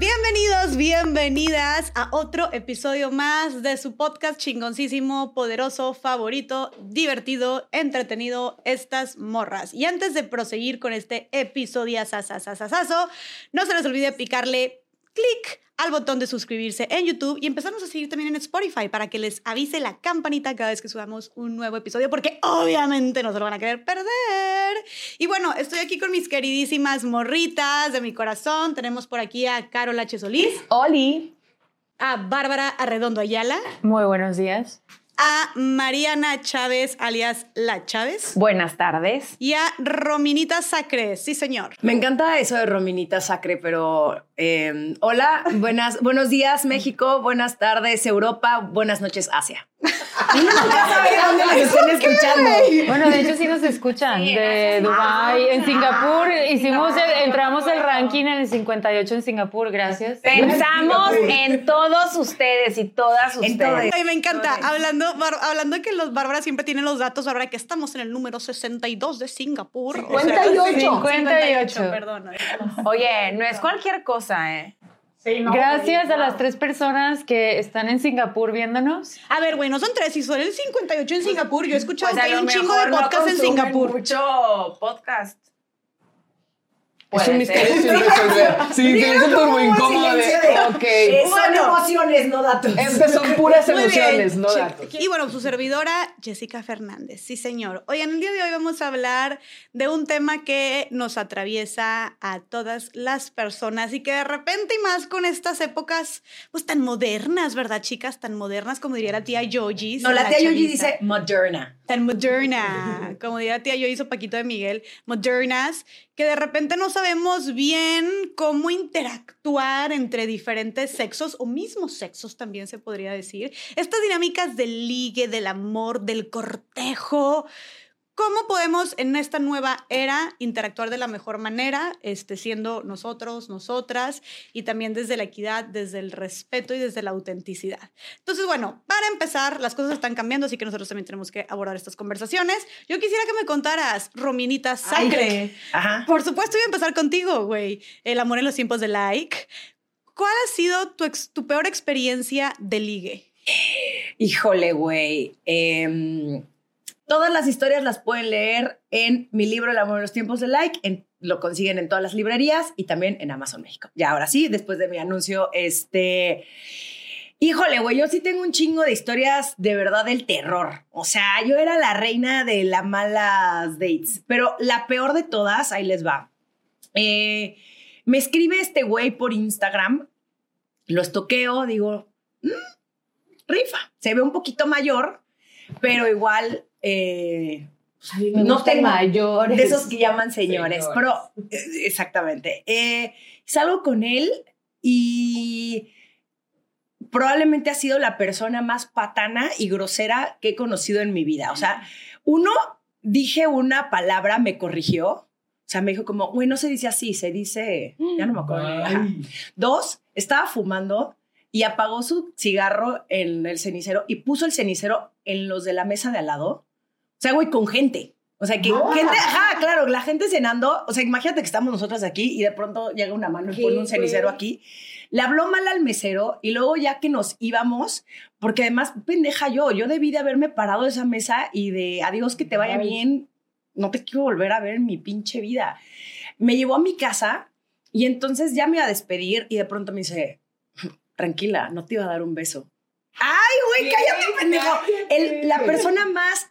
Bienvenidos, bienvenidas a otro episodio más de su podcast chingoncísimo, poderoso, favorito, divertido, entretenido, estas morras. Y antes de proseguir con este episodio sasasasasazo, no se les olvide picarle clic al botón de suscribirse en YouTube y empezarnos a seguir también en Spotify para que les avise la campanita cada vez que subamos un nuevo episodio, porque obviamente no se lo van a querer perder. Y bueno, estoy aquí con mis queridísimas morritas de mi corazón. Tenemos por aquí a Carol H. Solís, Oli. a Bárbara Arredondo Ayala, Muy buenos días. a Mariana Chávez, alias La Chávez, Buenas tardes. y a Rominita Sacre. Sí, señor. Me encanta eso de Rominita Sacre, pero eh, hola, buenas, buenos días México, buenas tardes Europa, buenas noches Asia. Sabe dónde nos estén escuchando. Bueno, de hecho sí nos escuchan de Dubai, en Singapur. Hicimos, el- entramos el ranking en el 58 en Singapur, gracias. Pensamos en todos ustedes y todas ustedes. Ay, me encanta. Hablando, bar- hablando de que los Bárbara siempre tienen los datos, Bárbara, que estamos en el número 62 de Singapur. O sea, 58. 58, perdón. Oye, no es cualquier cosa, ¿eh? Gracias a las tres personas que están en Singapur viéndonos. A ver, güey, no son tres, si son el 58 en Singapur. Yo he escuchado Pues que hay un chingo de no podcasts en Singapur. Mucho podcast. Es Puede un ser. misterio sin resolver. Sí, silencio turbo incómodo de. Ok. Son emociones, no datos. Estas son puras emociones, no datos. Y bueno, su servidora, Jessica Fernández. Sí, señor. Oigan, el día de hoy vamos a hablar de un tema que nos atraviesa a todas las personas y que de repente y más con estas épocas, pues tan modernas, ¿verdad, chicas? Tan modernas como diría la tía Yogi. No, la tía Yogi dice Moderna. Tan moderna, como diría tía yo hizo Paquito de Miguel, modernas, que de repente no sabemos bien cómo interactuar entre diferentes sexos o mismos sexos también se podría decir. Estas dinámicas del ligue, del amor, del cortejo. ¿Cómo podemos en esta nueva era interactuar de la mejor manera, este, siendo nosotros, nosotras, y también desde la equidad, desde el respeto y desde la autenticidad? Entonces, bueno, para empezar, las cosas están cambiando, así que nosotros también tenemos que abordar estas conversaciones. Yo quisiera que me contaras, Rominita Sacre. Ajá. Por supuesto, voy a empezar contigo, güey. El amor en los tiempos de like. ¿Cuál ha sido tu, ex- tu peor experiencia de ligue? Híjole, güey. Em, todas las historias las pueden leer en mi libro El amor en los tiempos de like. Lo consiguen en todas las librerías y también en Amazon México. Ya ahora sí, después de mi anuncio, este... Híjole, güey, yo sí tengo un chingo de historias de verdad del terror. O sea, yo era la reina de las malas dates. Pero la peor de todas, ahí les va. Eh, me escribe este güey por Instagram, lo estoqueo, digo, "Mm, rifa. Se ve un poquito mayor, pero igual eh, no tengo mayores. de esos que llaman señores, Señores. pero eh, exactamente. Eh, salgo con él y probablemente ha sido la persona más patana y grosera que he conocido en mi vida. O sea, uno, dije una palabra, me corrigió. O sea, me dijo como, güey, no se dice así, se dice, ya no me acuerdo. Dos, estaba fumando y apagó su cigarro en el cenicero y puso el cenicero en los de la mesa de al lado. O sea, güey, con gente. O sea, que gente, ajá, claro, la gente cenando. O sea, imagínate que estamos nosotras aquí y de pronto llega una mano y pone un cenicero aquí. Le habló mal al mesero y luego ya que nos íbamos, porque además, pendeja yo, yo debí de haberme parado de esa mesa y de adiós, que te vaya bien, no te quiero volver a ver en mi pinche vida. Me llevó a mi casa y entonces ya me iba a despedir y de pronto me dice, tranquila, no te iba a dar un beso. Ay, güey, cállate, pendejo. El- la persona más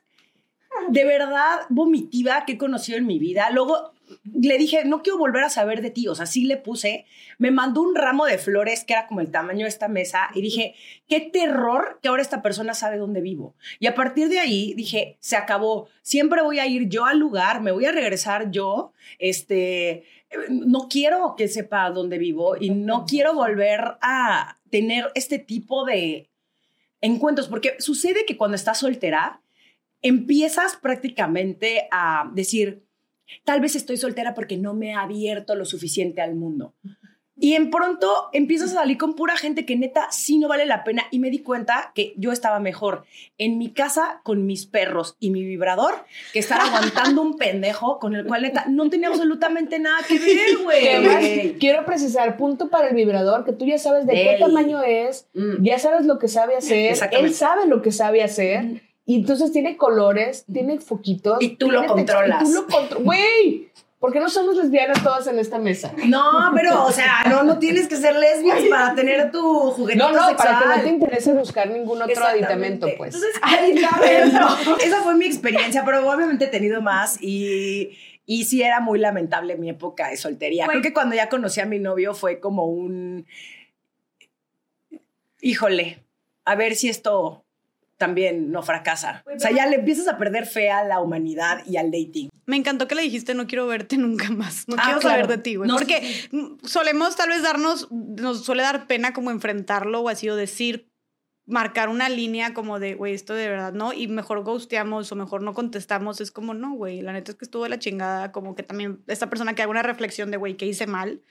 de verdad vomitiva que he conocido en mi vida. Luego le dije, no quiero volver a saber de ti. O sea, sí le puse. Me mandó un ramo de flores que era como el tamaño de esta mesa y dije, qué terror que ahora esta persona sabe dónde vivo. Y a partir de ahí dije, se acabó. Siempre voy a ir yo al lugar, me voy a regresar yo. Este, no quiero que sepa dónde vivo y no quiero volver a tener este tipo de encuentros, porque sucede que cuando estás soltera, empiezas prácticamente a decir, tal vez estoy soltera porque no me he abierto lo suficiente al mundo. Y en pronto empiezas a salir con pura gente que neta sí no vale la pena. Y me di cuenta que yo estaba mejor en mi casa con mis perros y mi vibrador que estar aguantando un pendejo con el cual neta no tenía absolutamente nada que ver, güey. quiero precisar, punto para el vibrador, que tú ya sabes de qué tamaño es, Mm. ya sabes lo que sabe hacer, él sabe lo que sabe hacer, y entonces tiene colores, tiene foquitos. Y tú lo controlas. Y tú lo controlas. Güey, ¿por qué no somos lesbianas todas en esta mesa? No, pero, o sea, no, no tienes que ser lesbias para tener tu juguetito No, no, sexual. para que no te interese buscar ningún otro aditamento, pues. Entonces, aditamento. Esa fue mi experiencia, pero obviamente he tenido más y, y sí era muy lamentable mi época de soltería. Creo que cuando ya conocí a mi novio fue como un... Híjole, a ver si esto también no fracasa. O sea, ya le empiezas a perder fe a la humanidad y al dating. Me encantó que le dijiste no quiero verte nunca más. No Ah, quiero claro. saber de ti, güey. No, Porque solemos tal vez darnos, nos suele dar pena como enfrentarlo o así o decir, marcar una línea como de, güey, esto de verdad no, y mejor ghosteamos o mejor no contestamos. Es como, no, güey, la neta es que estuvo de la chingada. Como que también esta persona que haga una reflexión de, güey, ¿qué hice mal?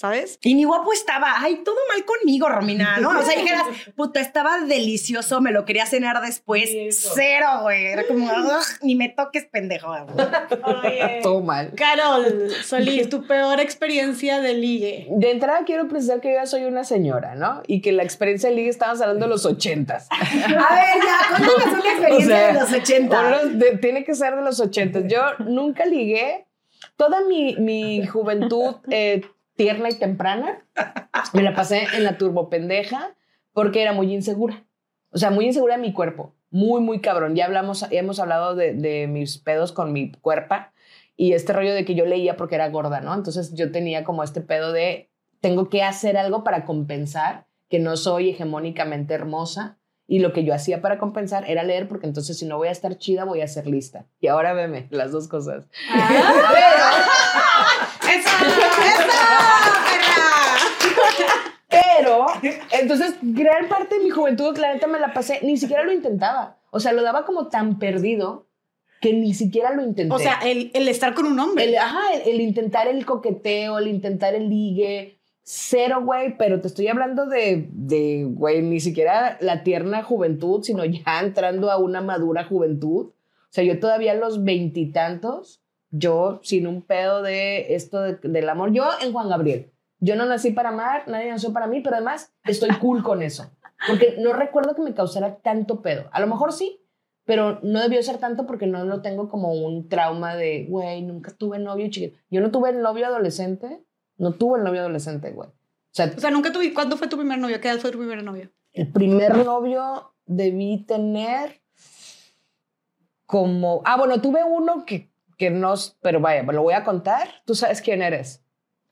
¿Sabes? Y ni guapo estaba. Ay, todo mal conmigo, Romina, ¿no? O sea, dijeras, puta, estaba delicioso, me lo quería cenar después. Cero, güey. Era como, "Ugh, ni me toques, pendejo. güey". Todo mal. Carol Solís, tu peor experiencia de ligue. De entrada quiero precisar que yo ya soy una señora, ¿no? Y que la experiencia de liga estamos hablando de los ochentas. A ver, ya, cuéntanos una experiencia de los 80. Unos de- tiene que ser de los ochentas. Yo nunca ligué. Toda mi, mi juventud eh, tierna y temprana me la pasé en la turbo pendeja porque era muy insegura. O sea, muy insegura de mi cuerpo. Muy, muy cabrón. Ya hablamos, ya hemos hablado de, de mis pedos con mi cuerpo y este rollo de que yo leía porque era gorda, ¿no? Entonces yo tenía como este pedo de tengo que hacer algo para compensar que no soy hegemónicamente hermosa y lo que yo hacía para compensar era leer porque entonces si no voy a estar chida voy a ser lista. Y ahora veme, las dos cosas. Pero, entonces, gran parte de mi juventud, la neta, me la pasé, ni siquiera lo intentaba. O sea, lo daba como tan perdido que ni siquiera lo intenté. O sea, el, el estar con un hombre. El, ajá, el, el intentar el coqueteo, el intentar el ligue, cero, güey, pero te estoy hablando de, de, güey, ni siquiera la tierna juventud, sino ya entrando a una madura juventud. O sea, yo todavía a los veintitantos, yo sin un pedo de esto de- del amor, yo en Juan Gabriel. Yo no nací para amar, nadie nació para mí, pero además estoy cool con eso. Porque no recuerdo que me causara tanto pedo. A lo mejor sí, pero no debió ser tanto porque no lo tengo como un trauma de, güey, nunca tuve novio chiquito. Yo no tuve el novio adolescente, no tuve el novio adolescente, güey. O sea, O sea, nunca tuve. ¿Cuándo fue tu primer novio? ¿Qué edad fue tu primer novio? el primer novio debí tener como, ah, bueno, tuve uno que, que no, pero vaya, lo voy a contar. Tú sabes quién eres.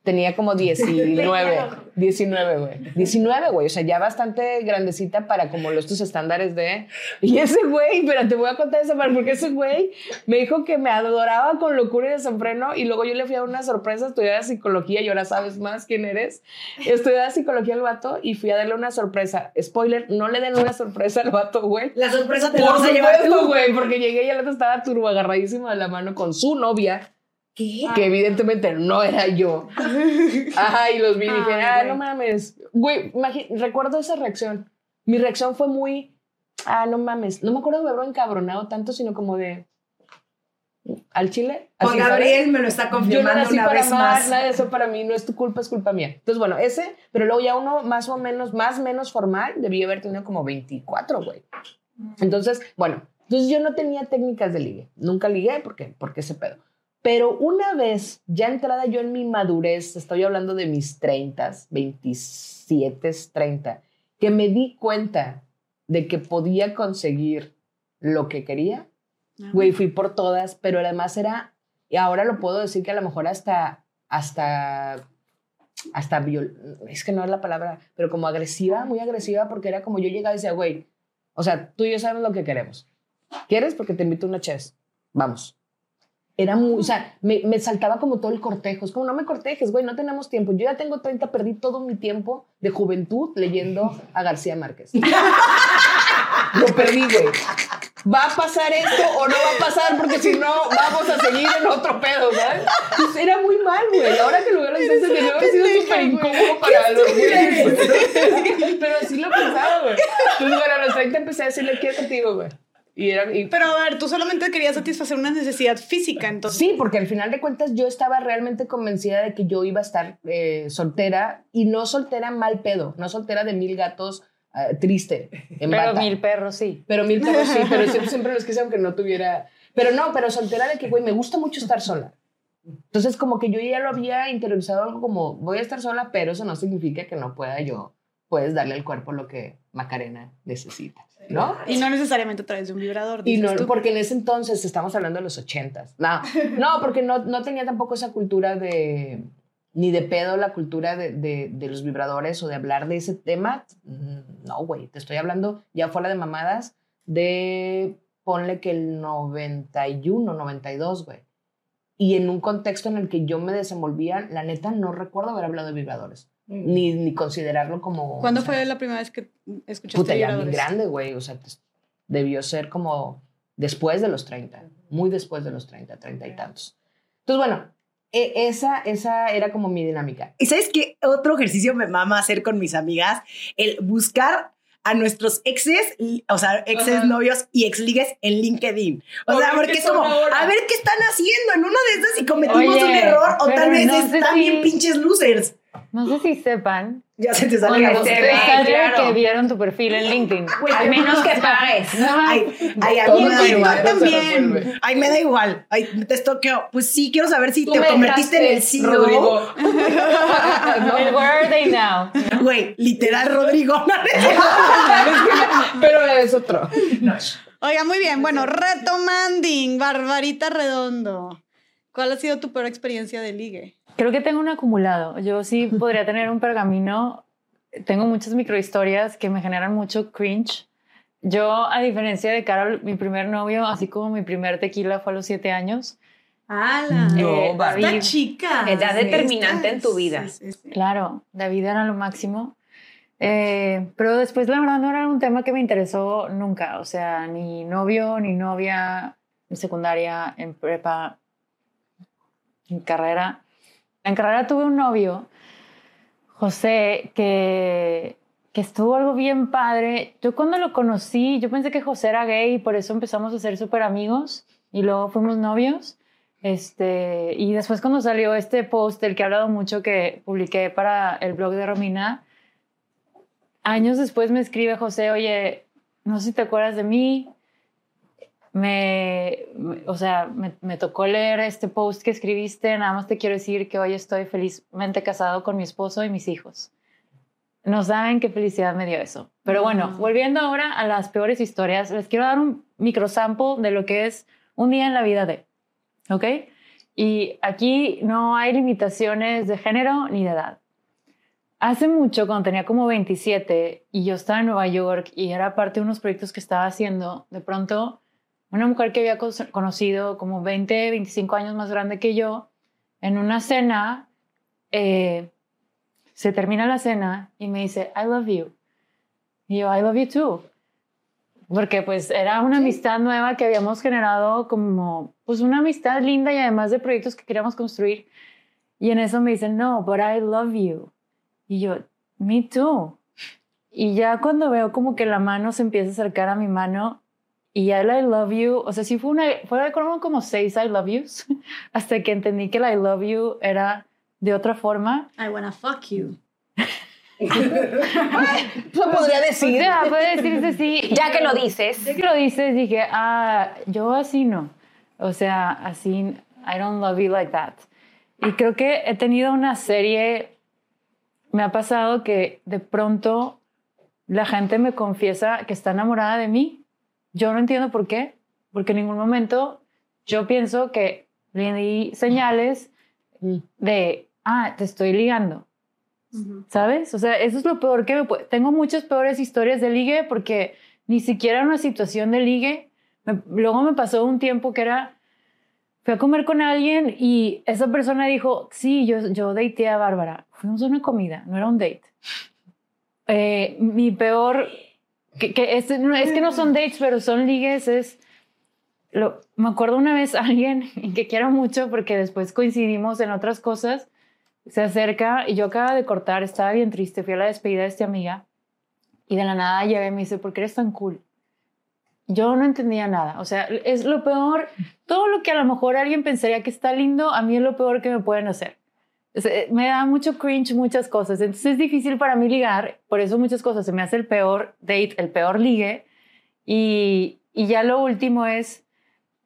Tenía como 19, 19, güey. 19, güey. O sea, ya bastante grandecita para como los tus estándares de... Y ese güey, pero te voy a contar esa parte, porque ese güey me dijo que me adoraba con locura y desenfreno y luego yo le fui a una sorpresa, estudiaba psicología y ahora sabes más quién eres. Estudiaba psicología al vato y fui a darle una sorpresa. Spoiler, no le den una sorpresa al vato, güey. La sorpresa te la Por vas a llevar supuesto, tú. güey, porque llegué y el otro estaba turbo agarradísimo de la mano con su novia, ¿Qué? que evidentemente no era yo. Ajá, y los vi y dije, ah, no mames. Güey, recuerdo esa reacción. Mi reacción fue muy, ah, no mames. No me acuerdo de haberlo encabronado tanto, sino como de, al chile. Juan. Gabriel me lo está Yo no confirmando una para vez amar, más. nada de eso para mí, no es tu culpa, es culpa mía. Entonces, bueno, ese, pero luego ya uno más o menos, más o menos formal, debí haber tenido como 24, güey. Entonces, bueno, entonces yo no tenía técnicas de ligue, nunca ligué porque, porque ese pedo. Pero una vez, ya entrada yo en mi madurez, estoy hablando de mis 30, 27, 30, que me di cuenta de que podía conseguir lo que quería, Güey, fui por todas, pero además era, y ahora lo puedo decir que a lo mejor hasta, hasta, hasta, viol- es que no es la palabra, pero como agresiva, muy agresiva, porque era como yo llegaba y decía, güey, o sea, tú y yo sabemos lo que queremos. ¿Quieres? Porque te invito a una chess. Vamos. Era muy, o sea, me, me saltaba como todo el cortejo. Es como, no me cortejes, güey, no tenemos tiempo. Yo ya tengo 30, perdí todo mi tiempo de juventud leyendo a García Márquez. Lo perdí, güey. ¿Va a pasar esto o no va a pasar? Porque si no, vamos a seguir en otro pedo, ¿sabes? Pues era muy mal, güey. Ahora que lo veo, dices que debe haber sido súper incómodo para los güeyes. Pero así lo pensaba, güey. Entonces, bueno, a los 30 empecé a decirle, quiero contigo, güey. Y era, y Pero a ver, tú solamente querías satisfacer una necesidad física, entonces. Sí, porque al final de cuentas yo estaba realmente convencida de que yo iba a estar eh, soltera y no soltera mal pedo, no soltera de mil gatos eh, triste, en Pero bata. mil perros sí. Pero mil perros sí, pero siempre, siempre los quise aunque no tuviera... Pero no, pero soltera de que, güey, me gusta mucho estar sola. Entonces como que yo ya lo había interiorizado algo como, voy a estar sola, pero eso no significa que no pueda yo, puedes darle al cuerpo lo que Macarena necesita, ¿no? Y no necesariamente a través de un vibrador. Y no, tú. porque en ese entonces estamos hablando de los ochentas. No, no, porque no, no tenía tampoco esa cultura de, ni de pedo la cultura de, de, de los vibradores o de hablar de ese tema. Mm, No, güey, te estoy hablando ya fuera de mamadas de, ponle que el 91, 92, güey. Y en un contexto en el que yo me desenvolvía, la neta no recuerdo haber hablado de vibradores, ni, ni considerarlo como... ¿Cuándo o sea, fue la primera vez que escuchaste Puta, ya bien grande, güey. O sea, debió ser como después de los 30, muy después de los 30, 30 y tantos. Entonces, bueno, e- esa, esa era como mi dinámica. ¿Y sabes qué otro ejercicio me mama hacer con mis amigas? El buscar a nuestros exes, o sea, exes novios y exligues en LinkedIn. O A sea, porque es como, ahora. a ver qué están haciendo en una de esas si cometimos Oye, un error o tal vez no están si- bien pinches losers. No sé si sepan. Ya se te sale la voz. te ve, claro. que vieron tu perfil en LinkedIn. Al menos que pagues. Ay, ay, a mí me da igual. se también. Ay, me da igual. Ay, te estoqueo. Pues sí, quiero saber si Tú te convertiste en el CEO. Rodrigo. El Where are they now? Güey, literal, Rodrigo. Pero es otro. Oiga, muy bien. Bueno, retomanding, Barbarita Redondo. ¿Cuál ha sido tu peor experiencia de ligue? Creo que tengo un acumulado. Yo sí podría tener un pergamino. Tengo muchas microhistorias que me generan mucho cringe. Yo, a diferencia de Carol, mi primer novio, así como mi primer tequila fue a los siete años. ¡Hala! No, Eh, Barbie. David. chica. Edad determinante en tu vida. Sí, sí, sí. Claro, David era lo máximo. Eh, pero después, la verdad, no era un tema que me interesó nunca. O sea, ni novio, ni novia, en secundaria, en prepa, en carrera. En carrera tuve un novio, José, que, que estuvo algo bien padre. Yo cuando lo conocí, yo pensé que José era gay y por eso empezamos a ser súper amigos y luego fuimos novios. Este, y después cuando salió este post del que he hablado mucho que publiqué para el blog de Romina, años después me escribe José, oye, no sé si te acuerdas de mí, me, me- o sea, me, me tocó leer este post que escribiste, nada más te quiero decir que hoy estoy felizmente casado con mi esposo y mis hijos. No saben qué felicidad me dio eso. Pero bueno, volviendo ahora a las peores historias, les quiero dar un microsample de lo que es un día en la vida de, ¿ok? Y aquí no hay limitaciones de género ni de edad. Hace mucho, cuando tenía como 27 y yo estaba en Nueva York y era parte de unos proyectos que estaba haciendo, de pronto una mujer que había conocido como 20, 25 años más grande que yo, en una cena, eh, se termina la cena y me dice, I love you. Y yo, I love you too. Porque pues era una amistad nueva que habíamos generado como, pues una amistad linda y además de proyectos que queríamos construir. Y en eso me dicen, no, but I love you. Y yo, me too. Y ya cuando veo como que la mano se empieza a acercar a mi mano y ya el I love you, o sea, sí fue una, fue como, seis I love yous, hasta que entendí que el I love you era de otra forma. I wanna fuck you. Lo podría decir. Ya, puede decirse sí. Ya que lo dices. Ya que lo dices, dije, ah, yo así no. O sea, así, I don't love you like that. Y creo que he tenido una serie, me ha pasado que de pronto la gente me confiesa que está enamorada de mí. Yo no entiendo por qué, porque en ningún momento yo pienso que le di señales de, ah, te estoy ligando. ¿Sabes? O sea, eso es lo peor que me puede... Tengo muchas peores historias de ligue porque ni siquiera una situación de ligue. Me- luego me pasó un tiempo que era... Fui a comer con alguien y esa persona dijo, sí, yo, yo dateé a Bárbara. Fuimos a una comida, no era un date. Eh, mi peor... Que, que es, no, es que no son dates, pero son ligues, es... Lo, me acuerdo una vez alguien que quiero mucho porque después coincidimos en otras cosas se acerca y yo acaba de cortar, estaba bien triste, fui a la despedida de esta amiga y de la nada llega y me dice, ¿por qué eres tan cool? Yo no entendía nada, o sea, es lo peor, todo lo que a lo mejor alguien pensaría que está lindo, a mí es lo peor que me pueden hacer. O sea, me da mucho cringe muchas cosas, entonces es difícil para mí ligar, por eso muchas cosas, se me hace el peor date, el peor ligue. Y, y ya lo último es,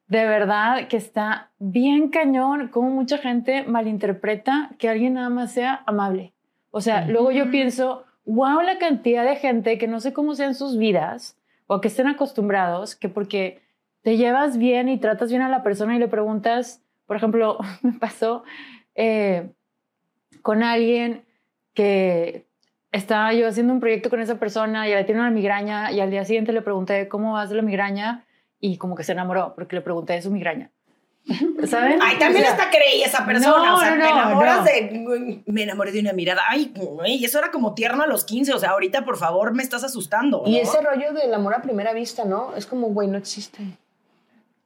de verdad que está bien cañón como mucha gente malinterpreta que alguien nada más sea amable. O sea, luego yo pienso, wow, la cantidad de gente que no sé cómo sean sus vidas o que estén acostumbrados, que porque te llevas bien y tratas bien a la persona y le preguntas, por ejemplo, me pasó eh, con alguien que estaba yo haciendo un proyecto con esa persona y ella tiene una migraña y al día siguiente le pregunté, ¿cómo vas de la migraña? y como que se enamoró porque le pregunté de su migraña. ¿Saben? Ay, también O sea, está creí esa persona. no, o sea, no, te no, enamoras no. de. Me enamoré de una mirada. Ay, güey, eso era como tierno a los 15. O sea, ahorita, por favor, me estás asustando. Y ese rollo del amor a primera vista, ¿no? Es como, güey, no existe.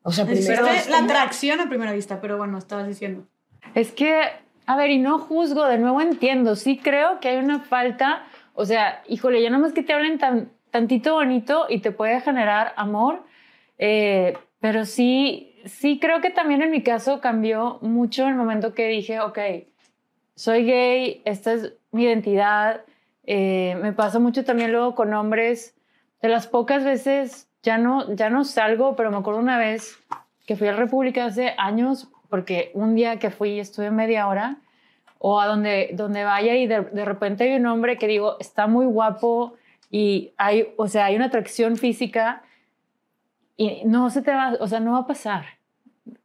O sea, primero... La atracción a primera vista, pero bueno, estabas diciendo. Es que, a ver, y no juzgo, de nuevo entiendo, sí creo que hay una falta, o sea, híjole, ya nomás que te hablen tan, tantito bonito y te puede generar amor, eh, pero sí, sí creo que también en mi caso cambió mucho el momento que dije, ok, soy gay, esta es mi identidad, eh, me pasa mucho también luego con hombres, de las pocas veces ya no, ya no salgo, pero me acuerdo una vez que fui a la República hace años, porque un día que fui estuve media hora, o a donde, donde vaya y de, de repente hay un hombre que digo, está muy guapo y hay, o sea, hay una atracción física y no se te va, o sea, no va a pasar.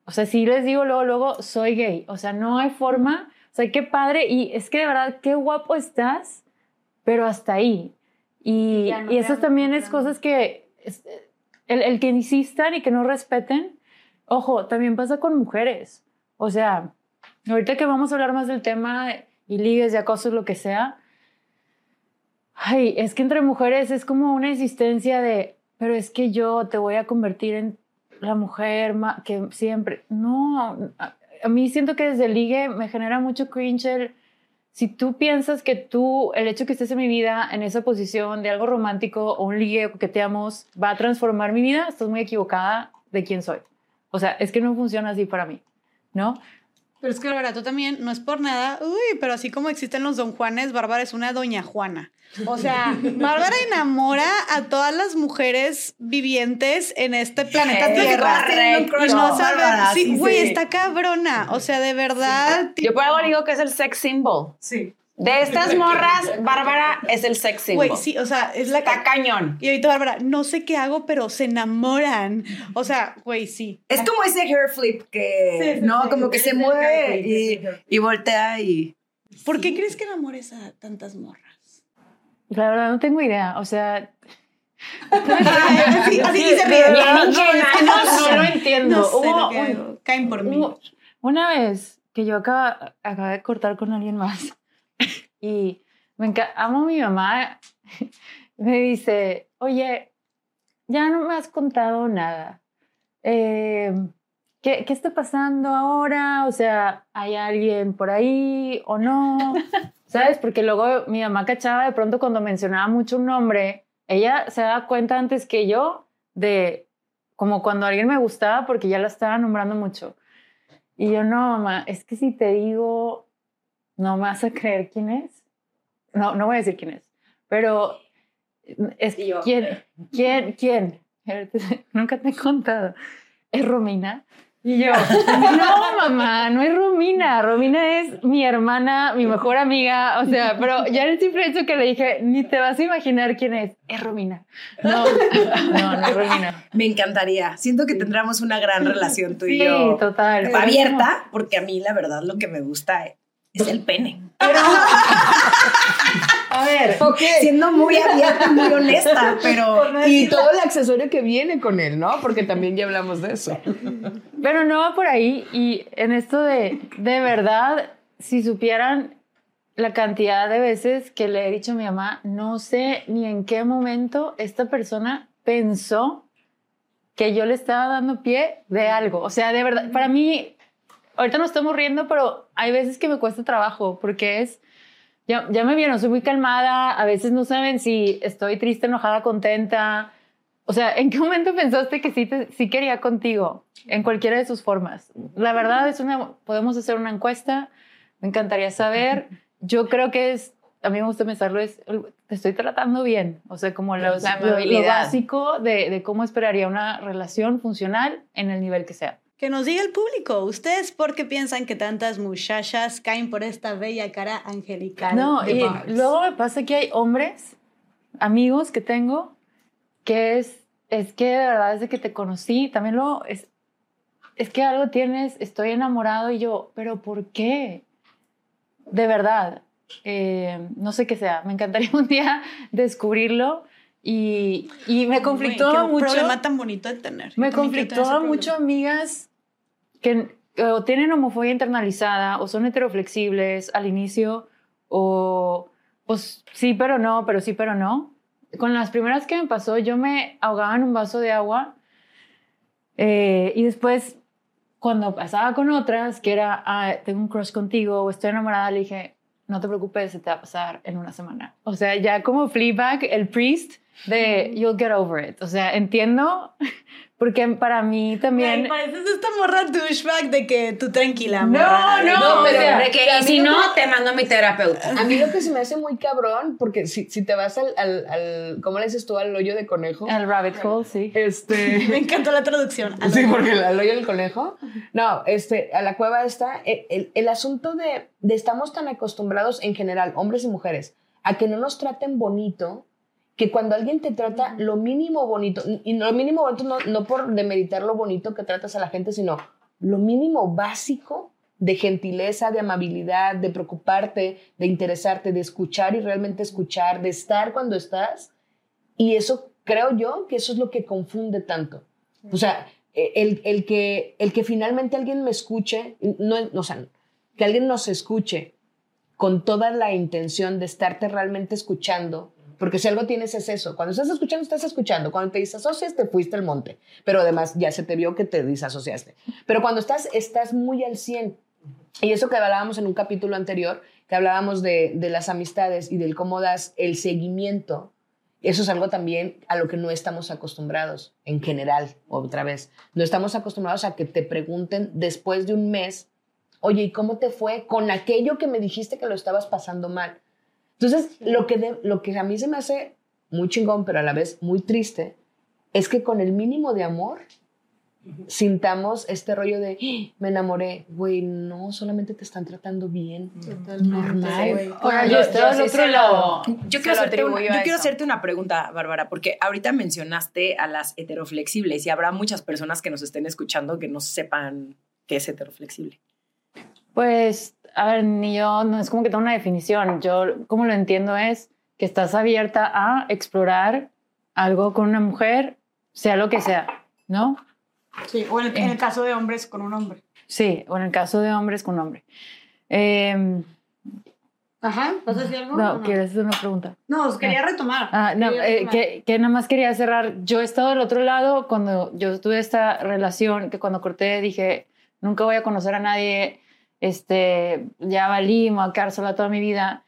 O sea, si les digo luego, luego, soy gay, o sea, no hay forma, o sea, qué padre y es que de verdad, qué guapo estás, pero hasta ahí. Y, no y esas amas, también no es cosas que, es- el, el que insistan y que no respeten, ojo, también pasa con mujeres. O sea, ahorita que vamos a hablar más del tema y ligues y acosos, lo que sea, ay, es que entre mujeres es como una insistencia de, pero es que yo te voy a convertir en la mujer que siempre, no, a, mí siento que desde ligue me genera mucho cringe el, si tú piensas que tú, el hecho que estés en mi vida en esa posición de algo romántico o un ligue que te amos va a transformar mi vida, estás muy equivocada de quién soy. O sea, es que no funciona así para mí, ¿no? Pero es que Bárbara, tú también, no es por nada, uy, pero así como existen los don Juanes, Bárbara es una doña Juana. O sea, Bárbara enamora a todas las mujeres vivientes en este planeta Eh, Tierra. Y no sabe, sí, sí, güey, sí. está cabrona. O sea, de verdad. Yo por algo digo que es el sex symbol. Sí. De estas morras, Bárbara es el sex symbol. Güey, sí, o sea, es la Está cañón. Y ahorita Bárbara, no sé qué hago, pero se enamoran. O sea, güey, sí. Es como ese hair flip que, Sí, sí, ¿no? sí, como que es se mueve y, y voltea y... ¿Por qué crees que enamores a tantas morras? La verdad no tengo idea, o sea... Así, así que se ríe. no, es que no, lo entiendo. No sé Hubo lo que un-. Caen por mí. Una vez que yo acaba, acabé de cortar con alguien más y me amo a mi mamá, me dice, oye, ya no me has contado nada. Eh, ¿qué, ¿Qué está pasando ahora? O sea, ¿hay alguien por ahí o no? ¿Sabes? Porque luego mi mamá cachaba de pronto cuando mencionaba mucho un nombre, ella se daba cuenta antes que yo de como cuando alguien me gustaba porque ya la estaba nombrando mucho. Y yo, no, mamá, es que si te digo, no me vas a creer quién es. No, no voy a decir quién es, pero es yo. quién, quién, quién. Nunca te he contado. Es Romina. Y yo, no, mamá, no es Romina. Romina, es mi hermana, mi mejor amiga, o sea, pero ya el simple hecho que le dije, ni te vas a imaginar quién es, es Romina. No, no, no es Romina. Me encantaría. Siento que tendramos una gran relación tú y Sí, yo. total. Abierta, porque a mí la verdad lo que me gusta es el pene. A ver. Siendo muy abierta, muy honesta, pero Y todo el accesorio que viene con él, ¿no? Porque también ya hablamos de eso. Pero no va por ahí y en esto de, de verdad, si supieran la cantidad de veces que le he dicho a mi mamá, no sé ni en qué momento esta persona pensó que yo le estaba dando pie de algo. O sea, de verdad, para mí, ahorita nos estamos riendo, pero hay veces que me cuesta trabajo porque es, ya, ya me vieron, soy muy calmada, a veces no saben si estoy triste, enojada, contenta. O sea, ¿en qué momento pensaste que sí, te- sí quería contigo? En cualquiera de sus formas. La verdad es una, podemos hacer una encuesta, me encantaría saber. Yo creo que es, a mí me gusta pensarlo, es, te estoy tratando bien. O sea, como los- lo, lo básico de, de cómo esperaría una relación funcional en el nivel que sea. Que nos diga el público, ¿ustedes por qué piensan que tantas muchachas caen por esta bella cara angelical? No, y luego me pasa que hay hombres, amigos que tengo, que es, es que de verdad desde que te conocí, también lo es, es que algo tienes, estoy enamorado y yo, pero ¿por qué? De verdad, eh, no sé qué sea, me encantaría un día descubrirlo y, y me conflictó qué mucho. problema tan bonito de tener. Me conflictó mucho amigas que o tienen homofobia internalizada o son heteroflexibles al inicio o pues sí pero no, pero sí pero no. Con las primeras que me pasó yo me ahogaba en un vaso de agua eh, y después cuando pasaba con otras que era ah, tengo un crush contigo o estoy enamorada le dije no te preocupes, se te va a pasar en una semana. O sea, ya como Fleabag, el priest de you'll get over it. O sea, entiendo porque para mí también Güey, pareces esta morra douchebag de que tú tranquila, No, morra. no, No, o pero sea, de que, y si no, te mando a mi terapeuta. A mí lo que se me hace muy cabrón, porque si, si te vas al, al, al- ¿cómo le dices tú? Al hoyo de conejo. el rabbit hole, sí. Me Este. encantó la traducción. Sí, porque el, al hoyo del conejo. No, este, a la cueva está. El, el- el asunto de, de estamos tan acostumbrados en general, hombres y mujeres, a que no nos traten bonito, que cuando alguien te trata lo mínimo bonito, y lo mínimo bonito no, no por demeritar lo bonito que tratas a la gente, sino lo mínimo básico de gentileza, de amabilidad, de preocuparte, de interesarte, de escuchar y realmente escuchar, de estar cuando estás. Y eso creo yo que eso es lo que confunde tanto. O sea, eh, el, el que, el que finalmente alguien me escuche, no, o sea, que alguien nos escuche con toda la intención de estarte realmente escuchando, porque si algo tienes es eso, cuando estás escuchando, estás escuchando, cuando te disasocias, te fuiste al monte, pero además ya se te vio que te disasociaste, pero cuando estás, estás muy al 100. Y eso que hablábamos en un capítulo anterior, que hablábamos de, de las amistades y del cómo das el seguimiento, eso es algo también a lo que no estamos acostumbrados en general, otra vez. No estamos acostumbrados a que te pregunten después de un mes, oye, ¿y cómo te fue con aquello que me dijiste que lo estabas pasando mal? Entonces, lo que, de- lo que a mí se me hace muy chingón, pero a la vez muy triste, es que con el mínimo de amor sintamos este rollo de "Ah, me enamoré, güey, no, solamente te están tratando bien. Normal. Ahora Yo- yo estoy al otro lado. Yo quiero, hacerte una, yo quiero hacerte una pregunta, Bárbara, porque ahorita mencionaste a las heteroflexibles y habrá muchas personas que nos estén escuchando que no sepan qué es heteroflexible. Pues, a ver, ni yo, no es como que tengo una definición. Yo, como lo entiendo, es que estás abierta a explorar algo con una mujer, sea lo que sea, ¿no? Sí, o en el, en el caso de hombres con un hombre. Sí, o en el caso de hombres con hombre. Eh, Ajá, ¿vas a decir algo? no, no? ¿quieres hacer una pregunta? No, os quería retomar. Ah, no, Quería eh, retomar. que, que nada más quería cerrar. Yo he estado del otro lado cuando yo tuve esta relación que cuando corté dije, nunca voy a conocer a nadie, este, ya valí, me voy a quedar sola toda mi vida.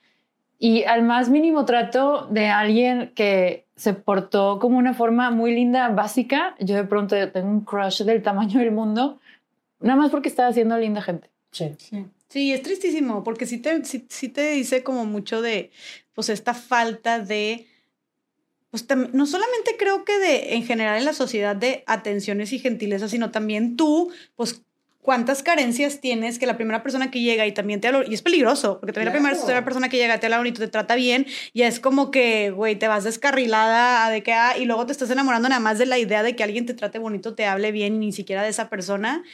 Y al más mínimo trato de alguien que se portó como una forma muy linda, básica, yo de pronto tengo un crush del tamaño del mundo, nada más porque estaba haciendo linda gente. Sí. Sí. Sí, es tristísimo, porque sí te, sí, sí te dice como mucho de, pues, esta falta de, pues, tam- no solamente creo que de, en general en la sociedad, de atenciones y gentileza, sino también tú, pues, cuántas carencias tienes que la primera persona que llega y también te habla, y es peligroso, porque también la primera, persona que llega te habla bonito, te trata bien, y es como que, güey, te vas descarrilada de que, ah, y luego te estás enamorando nada más de la idea de que alguien te trate bonito, te hable bien, ni siquiera de esa persona.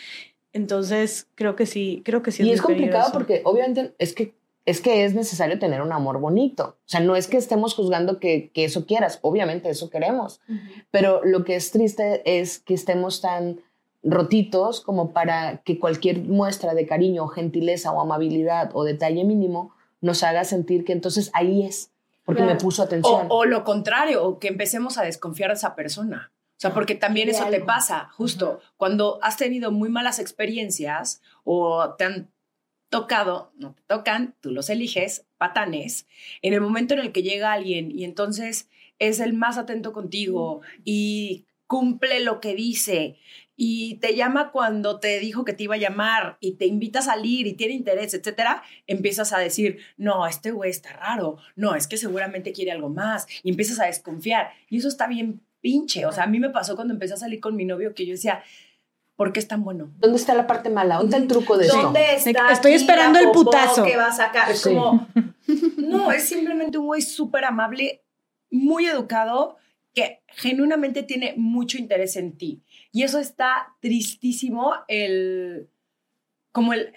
Entonces, creo que sí, creo que sí. y es complicado peligroso. porque obviamente es que es que es necesario tener un amor bonito. O sea, no es que estemos juzgando que, que eso quieras, obviamente eso queremos, pero lo que es triste es que estemos tan rotitos como para que cualquier muestra de cariño, gentileza o amabilidad o detalle mínimo nos haga sentir que entonces ahí es, porque me puso atención. o lo contrario, o que empecemos a desconfiar de esa persona. O sea, porque también De eso te pasa, justo. Cuando has tenido muy malas experiencias o te han tocado, no te tocan, tú los eliges, patanes, en el momento en el que llega alguien y entonces es el más atento contigo y cumple lo que dice y te llama cuando te dijo que te iba a llamar y te invita a salir y tiene interés, etcétera, empiezas a decir, no, este güey está raro, no, es que seguramente quiere algo más y empiezas a desconfiar y eso está bien pinche, o sea, a mí me pasó cuando empecé a salir con mi novio que yo decía, ¿por qué es tan bueno? ¿Dónde está la parte mala? ¿Dónde está el truco de esto? ¿Dónde está Estoy esperando el putazo. que va a sacar? Es Sí. como, no, es simplemente un güey súper amable, muy educado, que genuinamente tiene mucho interés en ti. Y eso está tristísimo, el, como el,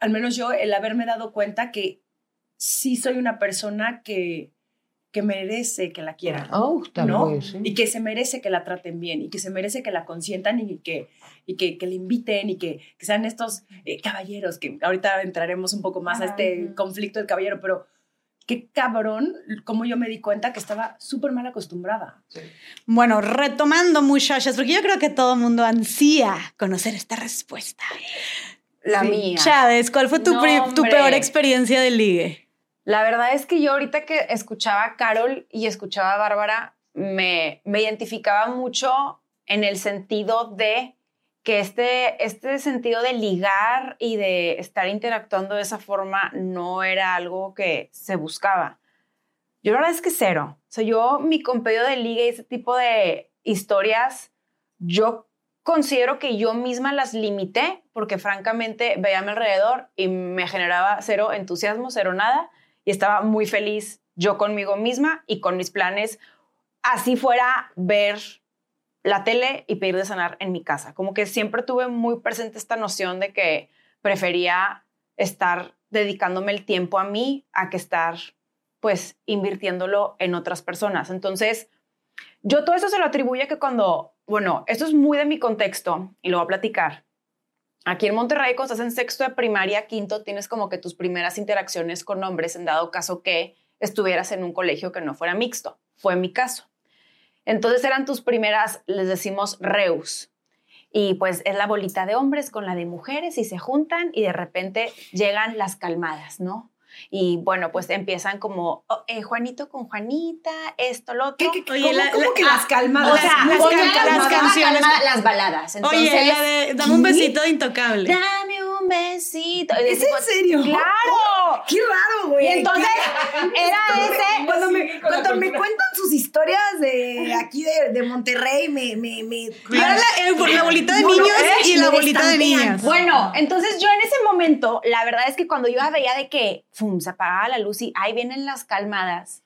al menos yo, el haberme dado cuenta que sí soy una persona que, que merece que la quieran. Oh, ¿no? sí. Y que se merece que la traten bien y que se merece que la consientan y que, y que, que le inviten y que, que sean estos eh, caballeros, que ahorita entraremos un poco más a este conflicto del caballero, pero qué cabrón, como yo me di cuenta que estaba súper mal acostumbrada. Bueno, retomando, muchachas, porque yo creo que todo el mundo ansía conocer esta respuesta. La Sí. mía. Chávez, ¿cuál fue tu, No, peor experiencia de ligue? La verdad es que yo ahorita que escuchaba a Carol y escuchaba a Bárbara, me, me identificaba mucho en el sentido de que este, este sentido de ligar y de estar interactuando de esa forma no era algo que se buscaba. Yo la verdad es que cero. O sea, yo mi compendio de liga y ese tipo de historias, yo considero que yo misma las limité porque francamente veía a mi alrededor y me generaba cero entusiasmo, cero nada y estaba muy feliz yo conmigo misma y con mis planes, así fuera ver la tele y pedir de sanar en mi casa. Como que siempre tuve muy presente esta noción de que prefería estar dedicándome el tiempo a mí a que estar pues invirtiéndolo en otras personas. Entonces, yo todo eso se lo atribuyo a que cuando, bueno, esto es muy de mi contexto y lo voy a platicar. Aquí en Monterrey, cuando estás en sexto de primaria, quinto, tienes como que tus primeras interacciones con hombres en dado caso que estuvieras en un colegio que no fuera mixto. Fue mi caso. Entonces eran tus primeras, les decimos, reus. Y pues es la bolita de hombres con la de mujeres y se juntan y de repente llegan las calmadas, ¿no? Y bueno, pues empiezan como oh, eh, Juanito con Juanita, esto, lo otro. ¿Qué, qué, qué- Oye, cómo, la- cómo la- que las calmadas? o sea, Las las calmadas. las canciones. calma- las baladas. Entonces, Oye, la de dame un besito de intocable. dame un besito. Y ¿Es tipo, en serio? Claro. Qué raro, güey. Y entonces ¿Qué- era ese. Cuando me, cuando me cuentan sus historias de aquí de, de Monterrey, me. me, me Era la, el- la bolita de No, no, niños eh, y la bolita de niñas. Bueno, entonces yo en ese momento, la verdad es que cuando yo veía de que fum, se apagaba la luz y ahí vienen las calmadas.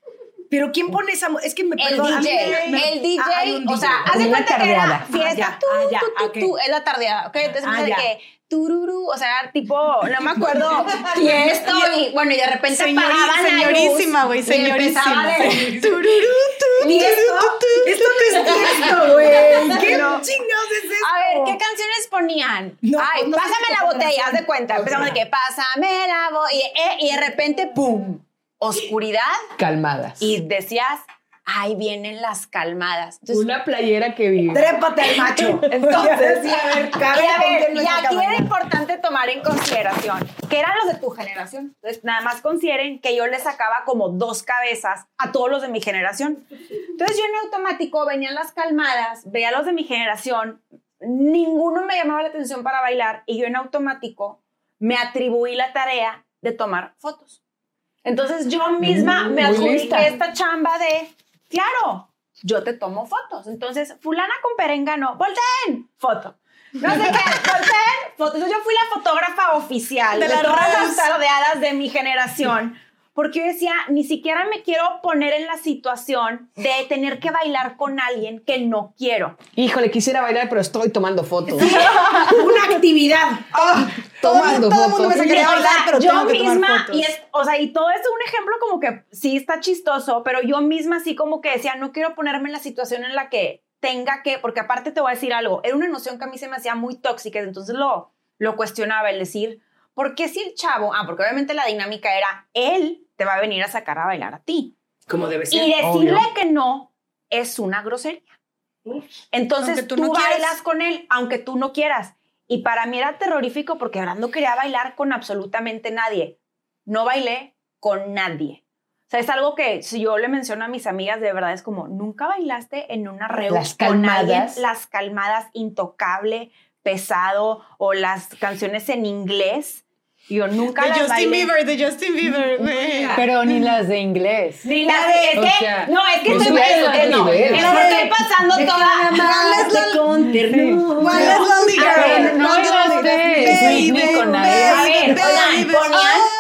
Pero ¿quién pone esa? Es que me El perdón, a mí DJ, me- me- el DJ, Ah, o sea, haz de cuenta que era tardeada. fiesta, Ah, ya, tú, ah, ya, tú, tú, tú, es la tardeada, ¿ok? Entonces Ah, ya. que tururú, o sea, tipo, no me acuerdo, y esto, y bueno, y de repente Señori- apagaban señorísima, güey, y señorísima. Tururú, tu, Y tu, esto, tu, tu, Esto no es esto, güey. ¿Qué chingados es esto? A ver, ¿qué canciones ponían? No, Ay, no pásame qué la botella, haz de cuenta. Empezamos de que pásame la botella. Y, de repente, ¡pum! Oscuridad. Calmadas. Y decías, ahí vienen las calmadas. Entonces, una playera que vive. Trépate al macho. Entonces, sí, a ver, y, a ver, y aquí era importante tomar en consideración que eran los de tu generación. Entonces, nada más consideren que yo les sacaba como dos cabezas a todos los de mi generación. Entonces, yo en automático venían las calmadas, veía a los de mi generación, ninguno me llamaba la atención para bailar y yo en automático me atribuí la tarea de tomar fotos. Entonces, yo misma Mm, me adjudiqué lista. esta chamba de, claro, yo te tomo fotos. Entonces, fulana con perengano, volteen, foto. No sé qué, no sé, fotos. Yo fui la fotógrafa oficial De de, las todas redes. las tardeadas de mi generación. Porque yo decía, ni siquiera me quiero poner en la situación de tener que bailar con alguien que no quiero. Híjole, quisiera bailar, pero estoy tomando fotos. Una actividad. tomando todo el mundo fotos. me quería O sea, bailar, pero yo tengo que tomar misma, fotos. y es, o sea, y todo esto es un ejemplo como que sí está chistoso, pero yo misma así como que decía, no quiero ponerme en la situación en la que tenga que, porque aparte te voy a decir algo, era una noción que a mí se me hacía muy tóxica, entonces lo, lo cuestionaba, el decir, ¿por qué si el chavo? Ah, porque obviamente la dinámica era, él te va a venir a sacar a bailar a ti. Como debe ser. Y decirle obvio. que no es una grosería. Entonces tú tú, no quieras. bailas con él, aunque tú no quieras. Y para mí era terrorífico porque ahora no quería bailar con absolutamente nadie. No bailé con nadie. O sea, es algo que si yo le menciono a mis amigas, de verdad es como, nunca bailaste en una reunión Las con alguien, calmadas. las calmadas, intocable, pesado, o las canciones en inglés. Yo nunca De las Justin bailé. Bieber, de Justin Bieber, güey. Pero ni las de inglés. Ni la de, es O que, sea, no, es que pues estoy, es- es es- no, es estoy pasando toda. Amarte con ternura. ¿Cuál es Lonely A Girl? ver, no Lonely bailaste Girl. Whitney con Baby, nadie. A ver, baby, oigan, baby. ponían Oh. Heaven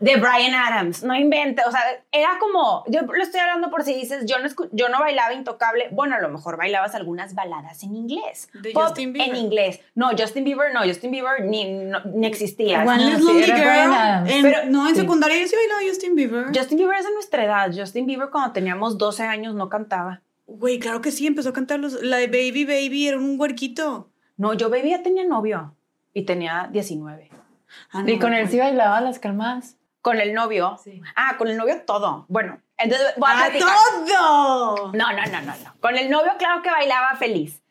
de Brian Adams, no invente, o sea, era como, yo lo estoy hablando por si dices, yo no, escu- yo no bailaba intocable, bueno, a lo mejor bailabas algunas baladas en inglés. De Pop Justin Bieber. En inglés. No, Justin Bieber, no, Justin Bieber ni, no- ni existía. ¿Cuál No, es sí, Lonely Girl? En- Pero- no, en sí. secundaria yo sí bailaba Justin Bieber. Justin Bieber es de nuestra edad, Justin Bieber cuando teníamos 12 años no cantaba. Güey, claro que sí, empezó a cantar los, la de Baby Baby, era un huerquito. No, yo baby ya tenía novio y tenía 19. Ah, Y con él sí bailaba las calmadas. Con el novio. Sí. Ah, con el novio todo. Bueno, entonces voy a ¡A platicar. todo! No, no, no, no, no. Con el novio, claro que bailaba feliz.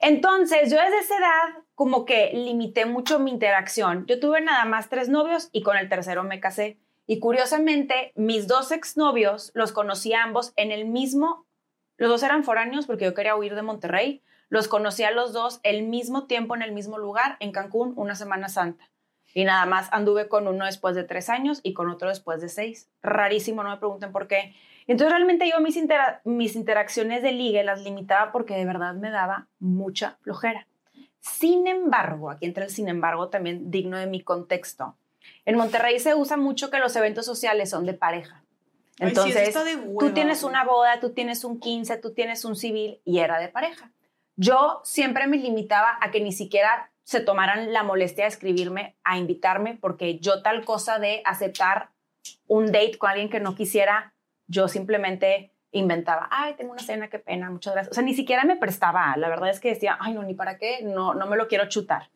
Entonces, yo desde esa edad, como que limité mucho mi interacción. Yo tuve nada más tres novios y con el tercero me casé. Y curiosamente, mis dos exnovios los conocí a ambos en el mismo. Los dos eran foráneos porque yo quería huir de Monterrey. Los conocí a los dos el mismo tiempo en el mismo lugar, en Cancún, una Semana Santa. Y nada más anduve con uno después de tres años y con otro después de seis. Rarísimo, no me pregunten por qué. Entonces realmente yo mis, intera- mis interacciones de ligue las limitaba porque de verdad me daba mucha flojera. Sin embargo, aquí entra el sin embargo también digno de mi contexto. En Monterrey se usa mucho que los eventos sociales son de pareja. Ay, sí, eso Entonces, tú tienes una boda, tú tienes un 15, tú tienes un civil y era de pareja. Yo siempre me limitaba a que ni siquiera se tomaran la molestia de escribirme a invitarme porque yo tal cosa de aceptar un date con alguien que no quisiera, yo simplemente inventaba, ay, tengo una cena, qué pena, muchas gracias. O sea, ni siquiera me prestaba, la verdad es que decía, ay, no, ni para qué, no, no me lo quiero chutar.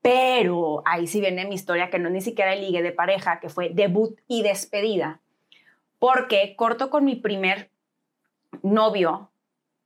Pero ahí sí viene mi historia, que no es ni siquiera el ligue de pareja, que fue debut y despedida, porque corto con mi primer novio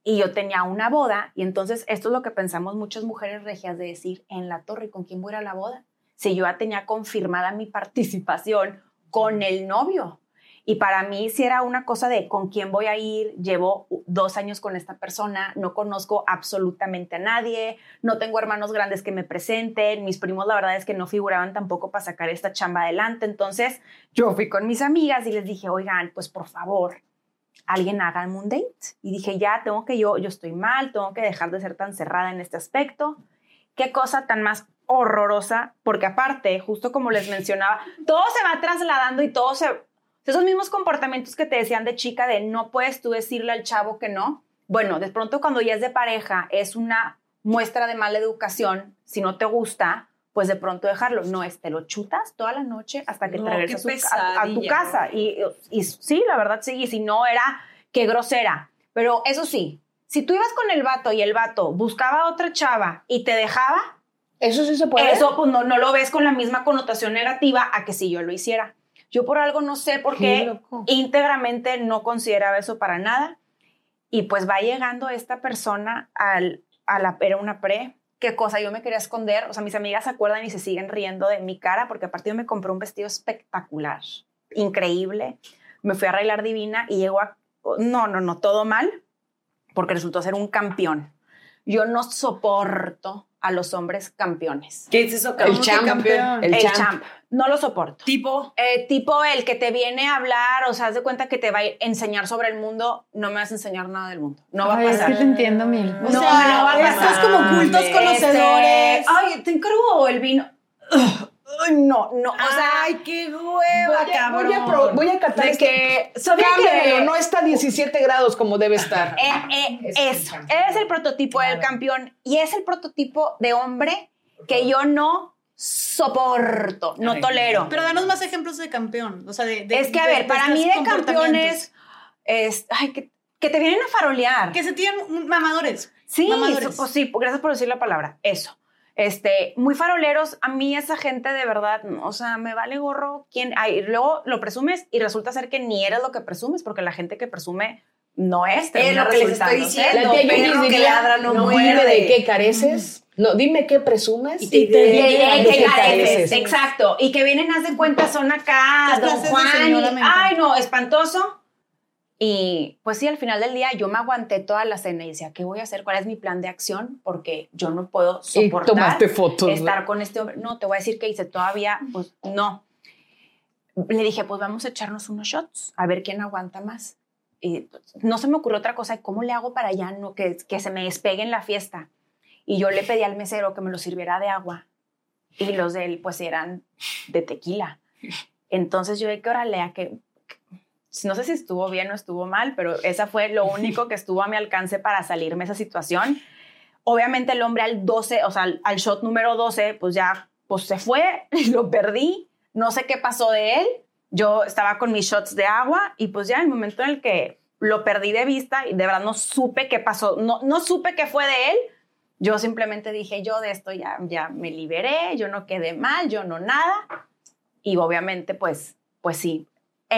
y yo tenía una boda y entonces esto es lo que pensamos muchas mujeres regias de decir en la torre, ¿con quién voy a ir a la boda? Si yo ya tenía confirmada mi participación con el novio. Y para mí si era una cosa de con quién voy a ir, llevo dos años con esta persona, no conozco absolutamente a nadie, no tengo hermanos grandes que me presenten, mis primos la verdad es que no figuraban tampoco para sacar esta chamba adelante, entonces yo fui con mis amigas y les dije, oigan, pues por favor, alguien haga un date. Y dije, ya, tengo que yo, yo estoy mal, tengo que dejar de ser tan cerrada en este aspecto. Qué cosa tan más horrorosa, porque aparte, justo como les mencionaba, todo se va trasladando y todo se... Esos mismos comportamientos que te decían de chica, de no puedes tú decirle al chavo que no. Bueno, de pronto cuando ya es de pareja, es una muestra de mala educación. Si no te gusta, pues de pronto dejarlo. No es, te lo chutas toda la noche hasta que No, te regresas qué a tu casa. Y, y sí, la verdad sí, y si no era, qué grosera. Pero eso sí, si tú ibas con el vato y el vato buscaba a otra chava y te dejaba, Eso sí se puede. eso pues no, no lo ves con la misma connotación negativa a que si yo lo hiciera. Yo por algo no sé por Qué qué íntegramente no consideraba eso para nada. Y pues va llegando esta persona al, a la, era una pre, qué cosa, yo me quería esconder, o sea, mis amigas se acuerdan y se siguen riendo de mi cara porque aparte yo me compré un vestido espectacular, increíble, me fui a arreglar divina y llegó a, no, no, no, todo mal, porque resultó ser un campeón. Yo no soporto a los hombres campeones. ¿Qué es eso, El champ. campeón? El El, champ. champ. No lo soporto. Tipo, Eh, tipo el que te viene a hablar, o sea, haz de cuenta que te va a enseñar sobre el mundo, no me vas a enseñar nada del mundo. No va a Ay, es pasar. que te entiendo mil. O No, sea, no va a estos pasar. como cultos Mames. conocedores. Este, ay, te encargo el vino. Ugh, no, no, o sea, ay, qué hueva, Voy a, cabrón. voy a pro- voy a catar de esto. que, ¿sabes Cámbiamelo, que no está a 17 grados como debe estar. Eh, eh, eso, es el prototipo del campeón y es el prototipo de hombre que yo no soporto, no Ay, tolero. Pero danos más ejemplos de campeón. O sea, de, de- es que, a de- ver, de para mí de comportamientos. campeones es, ay, que, que te vienen a farolear. Que se tiran mamadores. Sí, Mamadores. eso, pues sí, gracias por decir la palabra, eso. Este, muy faroleros, a mí esa gente de verdad, o sea, me vale gorro quién, ay, luego lo presumes y resulta ser que ni eres lo que presumes, porque la gente que presume no es, Es lo que les estoy diciendo. La perro que ladra no dime muerde". de qué careces. No, dime qué presumes. Y te que careces. careces, exacto. Y que vienen, haz de cuenta, son acá, Don Juan, y, ay no, espantoso. Y pues sí, al final del día yo me aguanté toda la cena y decía, ¿qué voy a hacer? ¿Cuál es mi plan de acción? Porque yo no puedo Y soportar tomaste fotos. ¿no? estar con este hombre. No, te voy a decir que hice todavía, pues no. Le dije, pues vamos a echarnos unos shots, a ver quién aguanta más. Y pues, no se me ocurrió otra cosa, ¿cómo le hago para ya no, que, que se me despegue en la fiesta? Y yo le pedí al mesero que me lo sirviera de agua. Y los de él, pues eran de tequila. Entonces yo de que órale, a que no sé si estuvo bien o estuvo mal, pero esa fue lo único que estuvo a mi alcance para salirme de esa situación. Obviamente el hombre al 12, o sea, al, al shot número 12, pues ya pues se fue, lo perdí, no sé qué pasó de él. Yo estaba con mis shots de agua y pues ya el momento en el que lo perdí de vista y de verdad no supe qué pasó, no, no supe qué fue de él, yo simplemente dije, yo de esto ya, ya me liberé, yo no quedé mal, yo no nada. Y obviamente, pues, pues sí,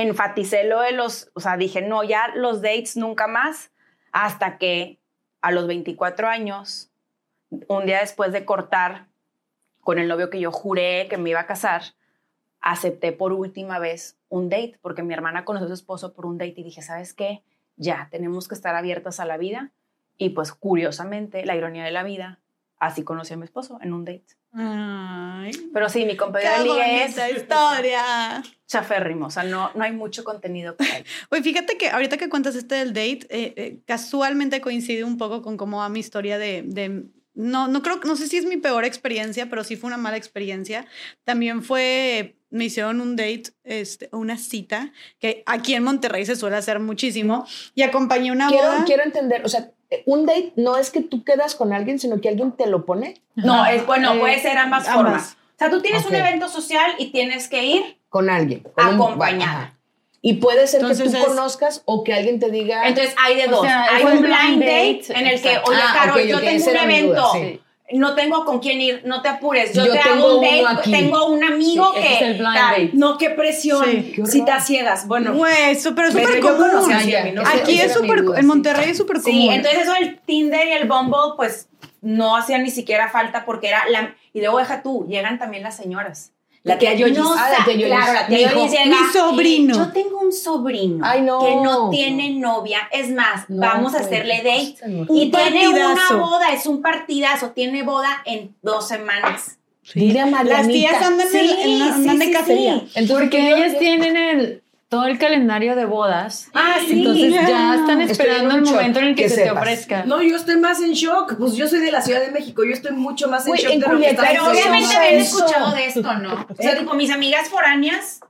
enfaticé lo de los, o sea, dije, no, ya los dates nunca más, hasta que a los 24 años, un día después de cortar con el novio que yo juré que me iba a casar, acepté por última vez un date, porque mi hermana conoció a su esposo por un date y dije, ¿sabes qué? Ya, tenemos que estar abiertas a la vida. Y pues curiosamente, la ironía de la vida, así conocí a mi esposo en un date. Ay, Pero sí, mi qué compañera de ligue es historia. chaférrimo, o sea, no, no hay mucho contenido para él. Oye, fíjate que ahorita que cuentas este del date, eh, eh, casualmente coincide un poco con cómo va mi historia de, de- no, no creo, no sé si es mi peor experiencia, pero sí fue una mala experiencia. También fue, me hicieron un date, este, una cita, que aquí en Monterrey se suele hacer muchísimo, y acompañé una Quiero, boda. quiero entender, o sea, un date no es que tú quedas con alguien, sino que alguien te lo pone No, es bueno, Eh, puede ser ambas, ambas. formas. O sea, tú tienes un evento social y tienes que ir. con alguien. con Acompañada. Y puede ser que tú es- conozcas o que alguien te diga. Entonces hay de O dos. sea, hay un blind blind date, date, en el que, oye, Ah, Caro, ok, yo tengo un evento. duda, sí. No tengo con quién ir, no te apures. Yo, Yo te tengo hago un date, aquí. tengo un amigo Sí, que. es el blind date. No, qué presión. Sí. Qué. Citas ciegas. Bueno, Güey, eso- pero es Pero súper común. conocí Ah, ya. Aquí es súper, en sí. Monterrey es súper común. Sí, entonces eso del Tinder y el Bumble, pues no hacía ni siquiera falta porque era la. Y luego deja tú, llegan también las señoras. La tía Yoyis. No, Ah, la tía Yoyis. Claro, la tía Dijo, Yoyis llega. "Mi sobrino". Yo tengo un sobrino Ay, no. que no tiene novia. Es más, No, vamos a pues, hacerle date. no. Y tiene una boda, es un partidazo. Tiene boda en dos semanas. Dile a. Las tías andan, en- en, la- andan de cacería. Entonces, Porque ellas tienen el, todo el calendario de bodas. Ah, sí. Entonces ya están esperando el momento en el que, se te sepas. ofrezca. No, yo estoy más en shock. Pues yo soy de la Ciudad de México. Yo estoy mucho más en shock en de lo que está Pero obviamente habían escuchado de esto, ¿no? O sea, tipo, mis amigas foráneas,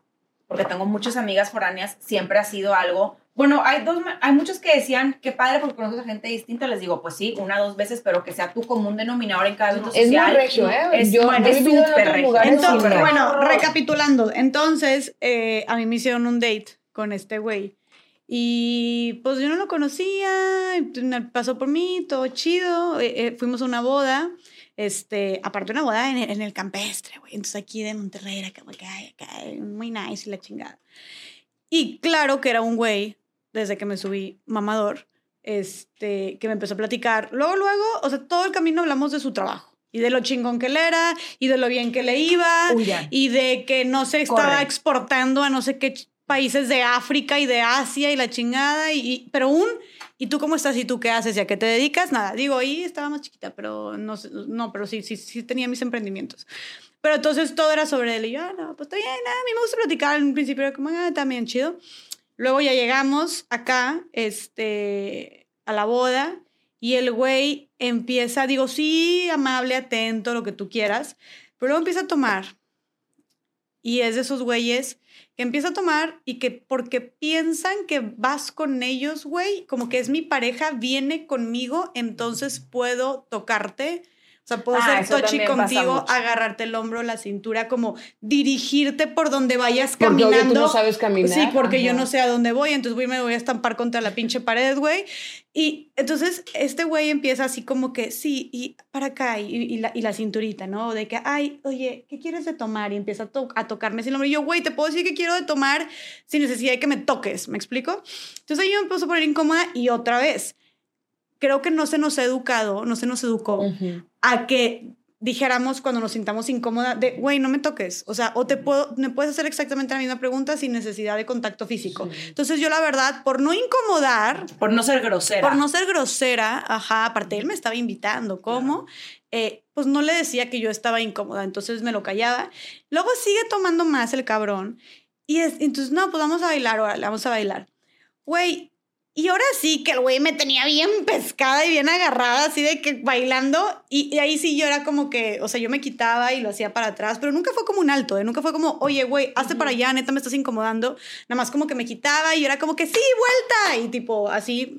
porque tengo muchas amigas foráneas, siempre ha sido algo. Bueno, hay dos, hay muchos que decían que padre porque conoces a gente distinta. Les digo, pues sí, una dos veces, pero que sea tu común denominador en cada evento Es muy social. regio, ¿eh? Es, Yo- bueno, es súper regio. Entonces, bueno, recapitulando, entonces eh, a mí me hicieron un date con este güey. Y pues yo no lo conocía, pasó por mí, todo chido. eh, eh, fuimos a una boda, este, aparte una boda en, el- en el campestre, güey. Entonces aquí de Monterrey era como que, ay, acá, muy nice y la chingada. Y claro que era un güey, desde que me subí mamador, este, que me empezó a platicar. Luego, luego, o sea, todo el camino hablamos de su trabajo. Y de lo chingón que él era, y de lo bien que le iba, y de que no se estaba Corre. exportando a no sé qué países de África y de Asia y la chingada, y, y- pero un, ¿y tú cómo estás? ¿Y tú qué haces? ¿Y a qué te dedicas? Nada, digo, ahí estaba más chiquita, pero no, no pero sí, sí, sí tenía mis emprendimientos. Pero entonces todo era sobre él. Y yo, ah, no, pues está bien, ah, a mí me gusta platicar. En principio como, ah, también chido. Luego ya llegamos acá, este, a la boda. Y el güey empieza, digo, sí, amable, atento, lo que tú quieras. Pero luego empieza a tomar. Y es de esos güeyes que empieza a tomar y que porque piensan que vas con ellos, güey, como que es mi pareja, viene conmigo, entonces puedo tocarte. O sea, puedo Ah, ser tochi contigo, agarrarte el hombro, la cintura, como dirigirte por donde vayas Porque obvio caminando. tú no sabes caminar. Sí, porque yo Ajá. no sé a dónde voy, entonces voy, me voy a estampar contra la pinche pared, güey. Y entonces este güey empieza así como que, sí, y para acá, y, y la, y la cinturita, ¿no? De que, ay, oye, ¿qué quieres de tomar? Y empieza a, to- a tocarme el hombro. Y yo, güey, te puedo decir que quiero de tomar sin necesidad de que me toques, ¿me explico? Entonces ahí yo me empiezo a poner incómoda y otra vez, creo que no se nos ha educado, no se nos educó Ujú. A que dijéramos cuando nos sintamos incómoda de, güey, no me toques. O sea, o te puedo, me puedes hacer exactamente la misma pregunta sin necesidad de contacto físico. Entonces yo la verdad, por no incomodar, Por no ser grosera. por no ser grosera, ajá, aparte él me estaba invitando, ¿cómo? Eh, pues no le decía que yo estaba incómoda, entonces me lo callaba. Luego sigue tomando más el cabrón. Y es, entonces, no, pues vamos a bailar, órale, vamos a bailar. Güey, y ahora sí que el güey me tenía bien pescada y bien agarrada, así de que bailando. Y, y ahí sí yo era como que, o sea, yo me quitaba y lo hacía para atrás, pero nunca fue como un alto, ¿eh? Nunca fue como, oye, güey, hazte para allá, neta, me estás incomodando. Nada más como que me quitaba y yo era como que, sí, vuelta. Y tipo, así.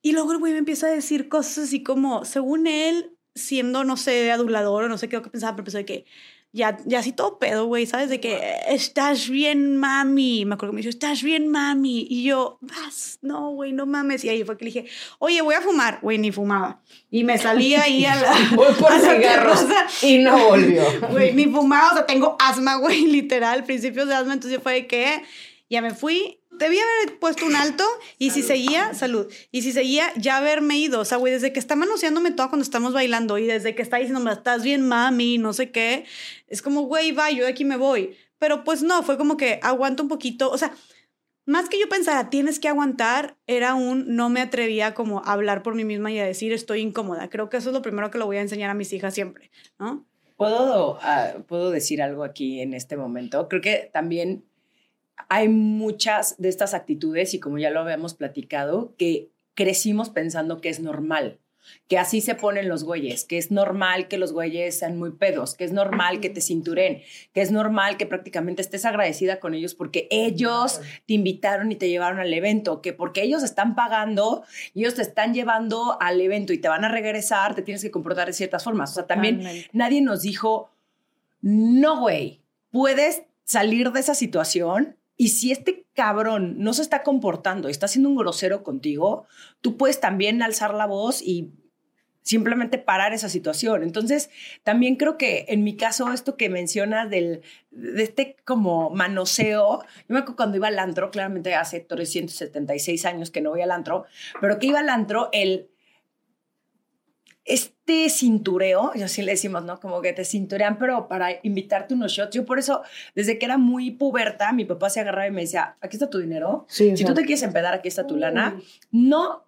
Y luego el güey me empieza a decir cosas así como, según él, siendo, no sé, adulador o no sé qué, qué pensaba, pero empezó de que ya, ya así todo pedo, güey, ¿sabes? De que estás bien, mami. Me acuerdo que me dijo, estás bien, mami. Y yo, vas, no, güey, no mames. Y ahí fue que le dije, oye, voy a fumar. Güey, ni fumaba. Y me salía ahí a la, Voy por a cigarros y no volvió. Güey, ni fumaba, o sea, tengo asma, güey, literal, principios de asma, entonces fue de que ya me fui, debía haber puesto un alto y si seguía, salud, y si seguía, ya haberme ido, o sea, güey, desde que está manoseándome todo cuando estamos bailando y desde que está diciéndome, estás bien, mami, no sé qué, es como, güey, va, yo de aquí me voy, pero pues no, fue como que aguanto un poquito, o sea, más que yo pensara, tienes que aguantar, era un no me atrevía como a hablar por mí misma y a decir estoy incómoda. Creo que eso es lo primero que lo voy a enseñar a mis hijas siempre, ¿no? ¿Puedo, ah, ¿Puedo decir algo aquí en este momento? Creo que también hay muchas de estas actitudes y como ya lo habíamos platicado, que crecimos pensando que es normal, que así se ponen los güeyes, que es normal que los güeyes sean muy pedos, que es normal que te cinturen, que es normal que prácticamente estés agradecida con ellos porque ellos te invitaron y te llevaron al evento, que porque ellos están pagando ellos te están llevando al evento y te van a regresar, te tienes que comportar de ciertas formas. O sea, también Totalmente. nadie nos dijo, no, güey, puedes salir de esa situación y si este cabrón no se está comportando, está siendo un grosero contigo, tú puedes también alzar la voz y simplemente parar esa situación. Entonces, también creo que en mi caso, esto que mencionas del, de este como manoseo, yo me acuerdo cuando iba al antro, claramente hace 376 años que no voy al antro, pero que iba al antro, el este cintureo, yo sí le decimos, ¿no? Como que te cinturean, pero para invitarte unos shots. Yo por eso, desde que era muy puberta, mi papá se agarraba y me decía, aquí está tu dinero. Sí, si tú te quieres empedar, aquí está tu lana. No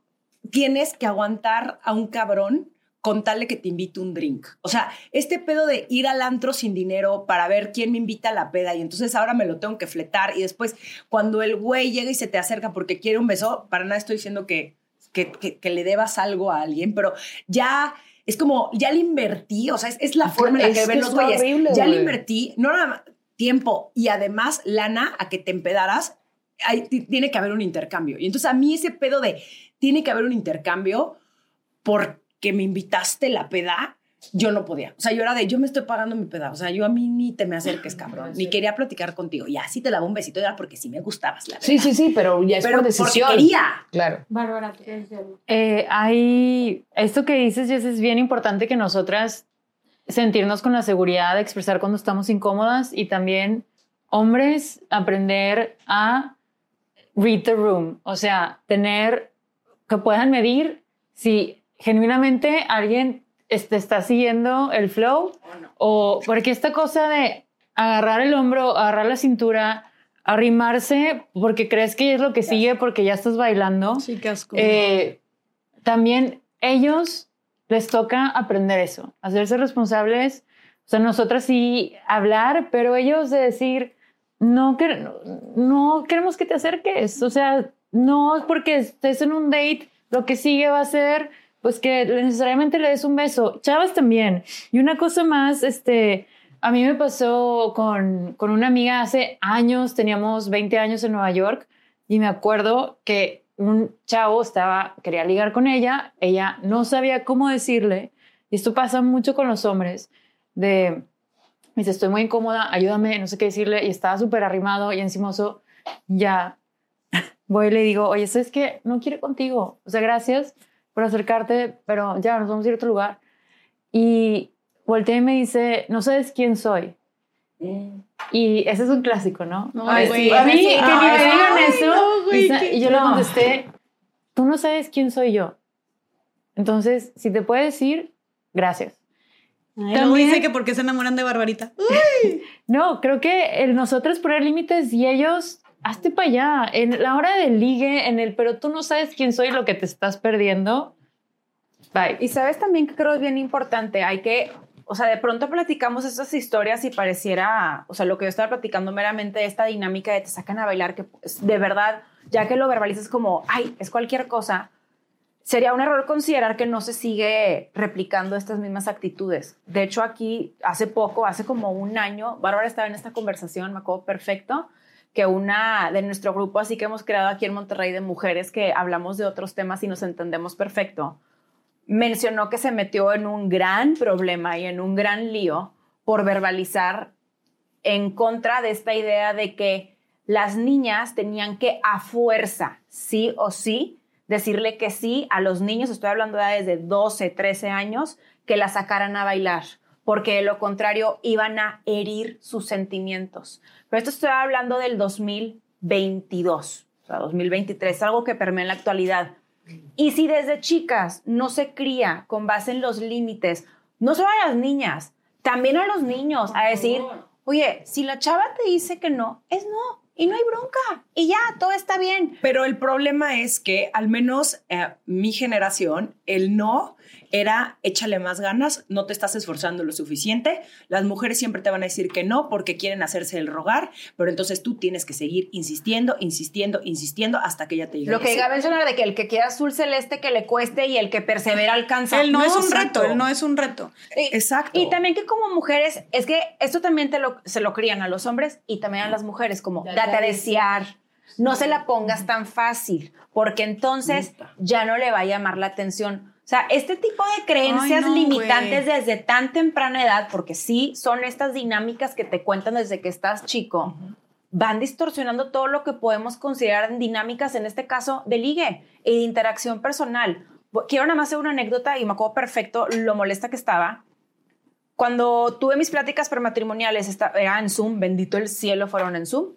tienes que aguantar a un cabrón con tal de que te invite un drink. O sea, este pedo de ir al antro sin dinero para ver quién me invita a la peda y entonces ahora me lo tengo que fletar y después cuando el güey llega y se te acerca porque quiere un beso, para nada estoy diciendo que, que, que- que le debas algo a alguien, pero ya es como, ya le invertí, o sea, es, es la forma en la que que ven los güeyes. ya le invertí, no nada más tiempo y además lana a que te empedaras, hay- ti- tiene que haber un intercambio. Y entonces a mí ese pedo de tiene que haber un intercambio porque me invitaste la peda, yo no podía. O sea, yo era de, yo me estoy pagando mi peda. O sea, yo a mí ni te me acerques, cabrón. Ni quería platicar contigo. Y así te daba un besito, era porque sí me gustabas, la verdad. Sí, sí, sí, pero ya es Pero por porque decisión. quería. Claro. Bárbara, ¿tú quieres decir algo? Eh, hay esto que dices, Jess, es bien importante que nosotras sentirnos con la seguridad de expresar cuando estamos incómodas y también hombres aprender a read the room, o sea, tener que puedan medir si genuinamente alguien te está siguiendo el flow o porque esta cosa de agarrar el hombro, agarrar la cintura, arrimarse porque crees que es lo que sigue porque ya estás bailando. Sí, qué asco. Eh, también ellos les toca aprender eso, hacerse responsables. O sea, nosotras sí hablar, pero ellos de decir, no, que, no queremos que te acerques. O sea, no porque estés en un date, lo que sigue va a ser, pues que necesariamente le des un beso. Chavas también. Y una cosa más, este, a mí me pasó con, con una amiga hace años, teníamos 20 años en Nueva York, y me acuerdo que un chavo estaba, quería ligar con ella, ella no sabía cómo decirle, y esto pasa mucho con los hombres, de, dice, estoy muy incómoda, ayúdame, no sé qué decirle, y estaba súper arrimado y encimoso, ya, voy y le digo, oye, ¿sabes qué? No quiero contigo, o sea, gracias por acercarte, pero ya, nos vamos a ir a otro lugar. Y volteé y me dice, no sabes quién soy. Y ese es un clásico, ¿no? No, Ay, güey, sí, a mí, que ni me digan ay, eso. no, güey, y sa- que- y yo le no. contesté, tú no sabes quién soy yo. Entonces, si te puede decir, gracias. Ay, También- dice que por qué se enamoran de Barbarita. No, creo que el nosotros poner límites y ellos, hazte para allá. En la hora del ligue, en el, pero tú no sabes quién soy lo que te estás perdiendo. Bye. Y sabes también que creo es bien importante, hay que, o sea, de pronto platicamos estas historias y pareciera, o sea, lo que yo estaba platicando meramente, esta dinámica de te sacan a bailar, que pues, de verdad, ya que lo verbalizas como, ay, es cualquier cosa, sería un error considerar que no se sigue replicando estas mismas actitudes. De hecho, aquí, hace poco, hace como un año, Bárbara estaba en esta conversación, me acuerdo perfecto, que una de nuestro grupo, así que hemos creado aquí en Monterrey de mujeres que hablamos de otros temas y nos entendemos perfecto, mencionó que se metió en un gran problema y en un gran lío por verbalizar en contra de esta idea de que las niñas tenían que a fuerza, sí o sí, decirle que sí a los niños, estoy hablando de edades de 12, 13 años, que la sacaran a bailar, porque de lo contrario iban a herir sus sentimientos. Pero esto estoy hablando del 2022, o sea, 2023, algo que permea en la actualidad. Y si desde chicas no se cría con base en los límites, no solo a las niñas, también a los niños, a decir, oye, si la chava te dice que no, es no, y no hay bronca, y ya, todo está bien. Pero el problema es que al menos eh, mi generación, el no era échale más ganas, no te estás esforzando lo suficiente. Las mujeres siempre te van a decir que no porque quieren hacerse el rogar, pero entonces tú tienes que seguir insistiendo, insistiendo, insistiendo hasta que ella te diga Lo que iba a mencionar de que el que quiera azul celeste que le cueste y el que persevera alcanza. Él no, es un exacto. reto, él no es un reto. Y- Exacto. Y también que como mujeres, es que esto también te lo, se lo crían a los hombres y también a las mujeres, como Date date a desear, no se la pongas tan fácil, porque entonces ya no le va a llamar la atención. O sea, este tipo de creencias Ay, no, limitantes desde tan temprana edad, porque sí son estas dinámicas que te cuentan desde que estás chico, van distorsionando todo lo que podemos considerar dinámicas, en este caso, de ligue y de interacción personal. Quiero nada más hacer una anécdota y me acuerdo perfecto lo molesta que estaba. Cuando tuve mis pláticas prematrimoniales, esta- era en Zoom, bendito el cielo, fueron en Zoom.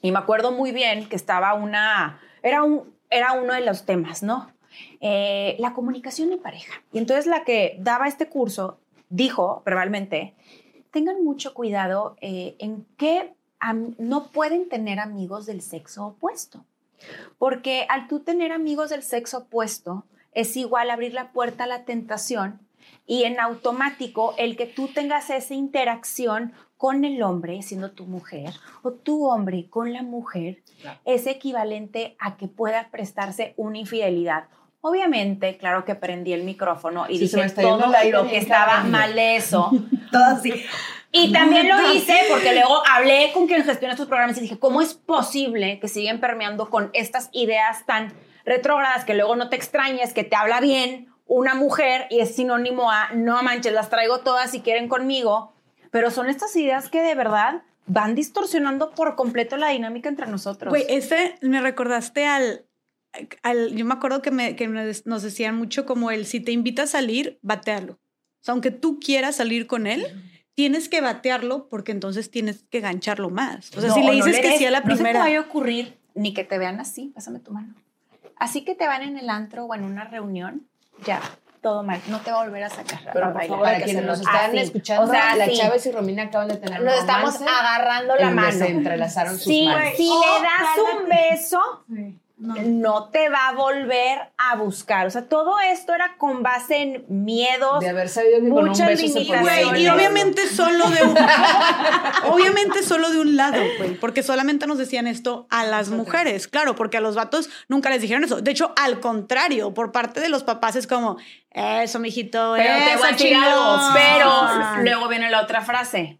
Y me acuerdo muy bien que estaba una, era, un, era uno de los temas, ¿no? Eh, la comunicación en pareja. Y entonces la que daba este curso dijo verbalmente, tengan mucho cuidado eh, en que no pueden tener amigos del sexo opuesto. Porque al tú tener amigos del sexo opuesto, es igual abrir la puerta a la tentación y en automático el que tú tengas esa interacción con el hombre, siendo tu mujer, o tu hombre con la mujer, es equivalente a que pueda prestarse una infidelidad. Obviamente, claro que prendí el micrófono y Sí, dije todo lo que estaba cabrón. mal eso. Todo así. Y también lo hice porque luego hablé con quien gestiona estos programas y dije, ¿cómo es posible que siguen permeando con estas ideas tan retrógradas que luego no te extrañes, que te habla bien una mujer y es sinónimo a, no manches, las traigo todas si quieren conmigo? Pero son estas ideas que de verdad van distorsionando por completo la dinámica entre nosotros. Güey, ese me recordaste al, al yo me acuerdo que, me, que nos decían mucho como el, si te invita a salir, batealo. O sea, aunque tú quieras salir con él, tienes que batearlo porque entonces tienes que gancharlo más. O sea, No, si le o no dices que des- sí a la No se te primera. vaya a ocurrir ni que te vean así, pásame tu mano. Así que te van en el antro o en una reunión, ya, todo mal. No te va a volver a sacar. Pero a por favor, para quienes nos están Así. escuchando, O sea, la sí. Chávez y Romina acaban de tener Nos estamos agarrando la mano. se entrelazaron sus Sí, manos. si le das un beso, no. te va a volver a buscar. O sea, todo esto era con base en miedos. De haber sabido que con un muchas beso se podía limitaciones. Güey, y obviamente solo de un obviamente solo de un lado, güey, porque solamente nos decían esto a las mujeres, claro, porque a los vatos nunca les dijeron eso. De hecho, al contrario, por parte de los papás es como, eso, mijito, Pero te eso, voy a decir algo. chingón". Pero luego viene la otra frase.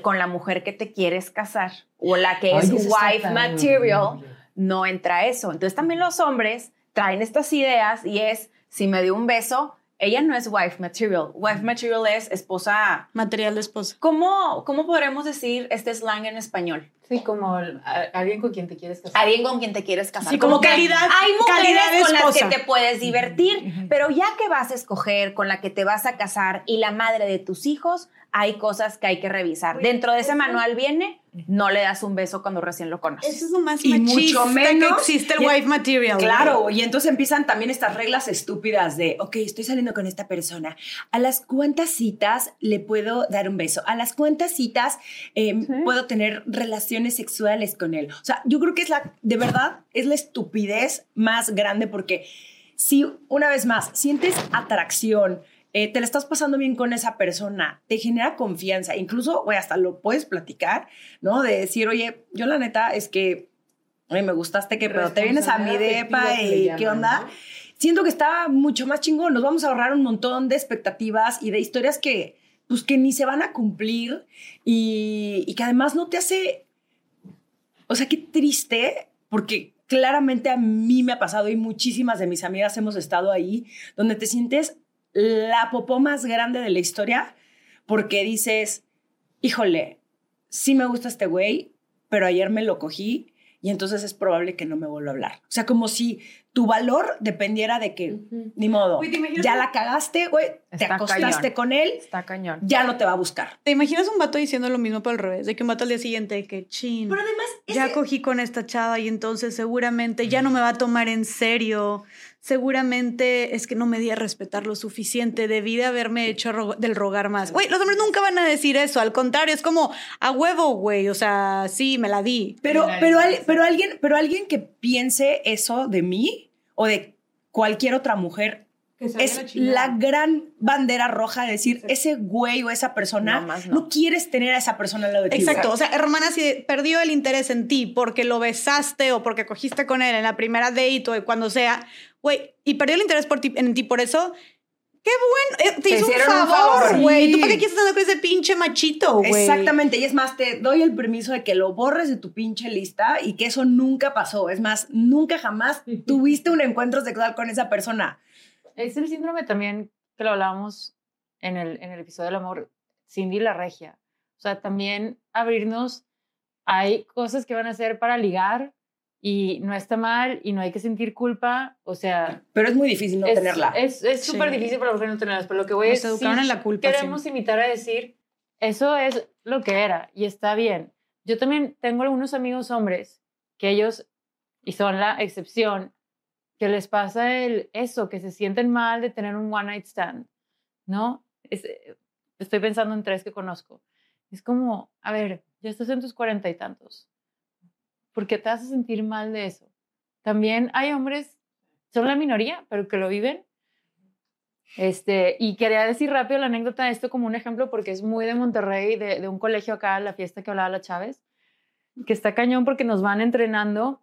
Con la mujer que te quieres casar o la que es Ay, está wife material. No entra eso. Entonces también los hombres traen estas ideas y es, si me dio un beso, ella no es wife material. Wife material es esposa. material de esposa. ¿Cómo, cómo podremos decir este slang en español? Sí, como el- a- alguien con quien te quieres casar. Alguien con quien te quieres casar. Sí, como calidad- Hay mujeres calidad con las que te puedes divertir, pero ya que vas a escoger con la que te vas a casar y la madre de tus hijos, hay cosas que hay que revisar. Dentro de ese manual viene, no le das un beso cuando recién lo conoces. Eso es lo más Y machista mucho menos- que existe el y- wife material. Claro, y entonces empiezan también estas reglas estúpidas de, ok, estoy saliendo con esta persona. ¿A las cuántas citas le puedo dar un beso? ¿A las cuántas citas eh, puedo tener relaciones sexuales con él? O sea, yo creo que es la, de verdad, es la estupidez más grande porque si, una vez más, sientes atracción, eh, te la estás pasando bien con esa persona, te genera confianza, incluso, güey, hasta lo puedes platicar, ¿no? De decir, oye, yo la neta es que, oye, me gustaste que, pero te vienes a mi depa y qué onda. ¿no? Siento que está mucho más chingón, nos vamos a ahorrar un montón de expectativas y de historias que, pues, que ni se van a cumplir y, y que además no te hace, o sea, qué triste, porque claramente a mí me ha pasado y muchísimas de mis amigas hemos estado ahí, donde te sientes la popó más grande de la historia, porque dices, híjole, sí me gusta este güey, pero ayer me lo cogí y entonces es probable que no me vuelva a hablar. O sea, como si tu valor dependiera de que, ni modo, Güey, ¿te imaginas ya la cagaste, güey, te acostaste cañón. con él, Está cañón. ya no te va a buscar. ¿Te imaginas un vato diciendo lo mismo pero al revés? De que un vato al día siguiente, que chin. Pero además, ya ese- cogí con esta chava y entonces seguramente ya no me va a tomar en serio. Seguramente es que no me di a respetar lo suficiente. Debí de haberme hecho ro- del rogar más. Güey, los hombres nunca van a decir eso. Al contrario, es como a huevo, güey. O sea, sí, me la di. Pero, pero, al- pero, alguien, pero alguien que piense eso de mí o de cualquier otra mujer es la gran bandera roja de decir, ese güey o esa persona, No no. quieres tener a esa persona al lado de ti. Exacto. O sea, hermana, si perdió el interés en ti porque lo besaste o porque cogiste con él en la primera date o cuando sea, güey, y perdió el interés por ti, en ti por eso. Qué bueno, eh, te, Te hizo un favor, güey. Sí. ¿Tú para qué quieres andar con ese pinche machito, güey? Exactamente, y es más, te doy el permiso de que lo borres de tu pinche lista y que eso nunca pasó. Es más, nunca jamás tuviste un encuentro sexual con esa persona. Es el síndrome también que lo hablábamos en el, en el episodio del amor, Cindy la regia. O sea, también abrirnos, hay cosas que van a ser para ligar y no está mal y no hay que sentir culpa. O sea, Pero es muy difícil no es, tenerla. Es es Sí. súper difícil para mujer no tenerlas, pero lo que voy a Nos decir, educaron en la culpa, queremos invitar a decir, eso es lo que era y está bien. Yo también tengo algunos amigos hombres que ellos, y son la excepción, que les pasa el, eso, que se sienten mal de tener un one night stand, ¿no? Es- estoy pensando en tres que conozco. Es como, a ver, ya estás en tus cuarenta y tantos. ¿Por qué te a sentir mal de eso? También hay hombres, son la minoría, pero que lo viven. Este, y quería decir rápido la anécdota de esto como un ejemplo porque es muy de Monterrey, de, de un colegio acá, la fiesta que hablaba la Chávez, que está cañón porque nos van entrenando.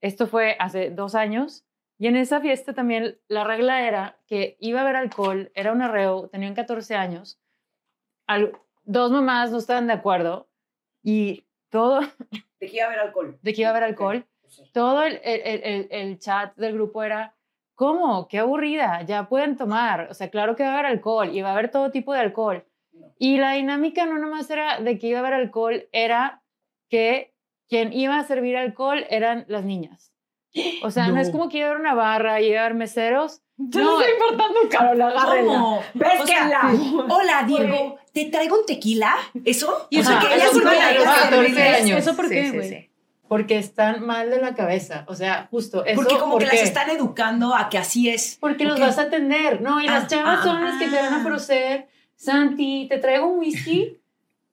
Esto fue hace dos años. Y en esa fiesta también la regla era que iba a haber alcohol, era un arreo, tenían 14 años. Dos mamás no estaban de acuerdo y todo, De que iba a haber alcohol. de que iba a haber alcohol, todo el, el- el- el- chat del grupo era, ¿cómo? Qué aburrida, ya pueden tomar. O sea, claro que va a haber alcohol y va a haber todo tipo de alcohol. Y la dinámica no nomás era de que iba a haber alcohol, era que quien iba a servir alcohol eran las niñas. O sea, no, es como que iba a haber una barra y iba a haber meseros. No, está importando, Carol, agárrenla. ¿Cómo? O sea, hola, Diego, ¿te traigo un tequila? ¿Eso? Y o sea, Ajá, que ella eso sí porque me a los la 14 años. ¿Eso por qué, sí, güey? sí. porque están mal de la cabeza. O sea, justo eso. Porque como ¿por que las están educando a que así es. Porque los vas a atender, ¿no? Y las Ah, chavas ah, son las que te van a ah. ofrecer. Santi, ¿te traigo un whisky?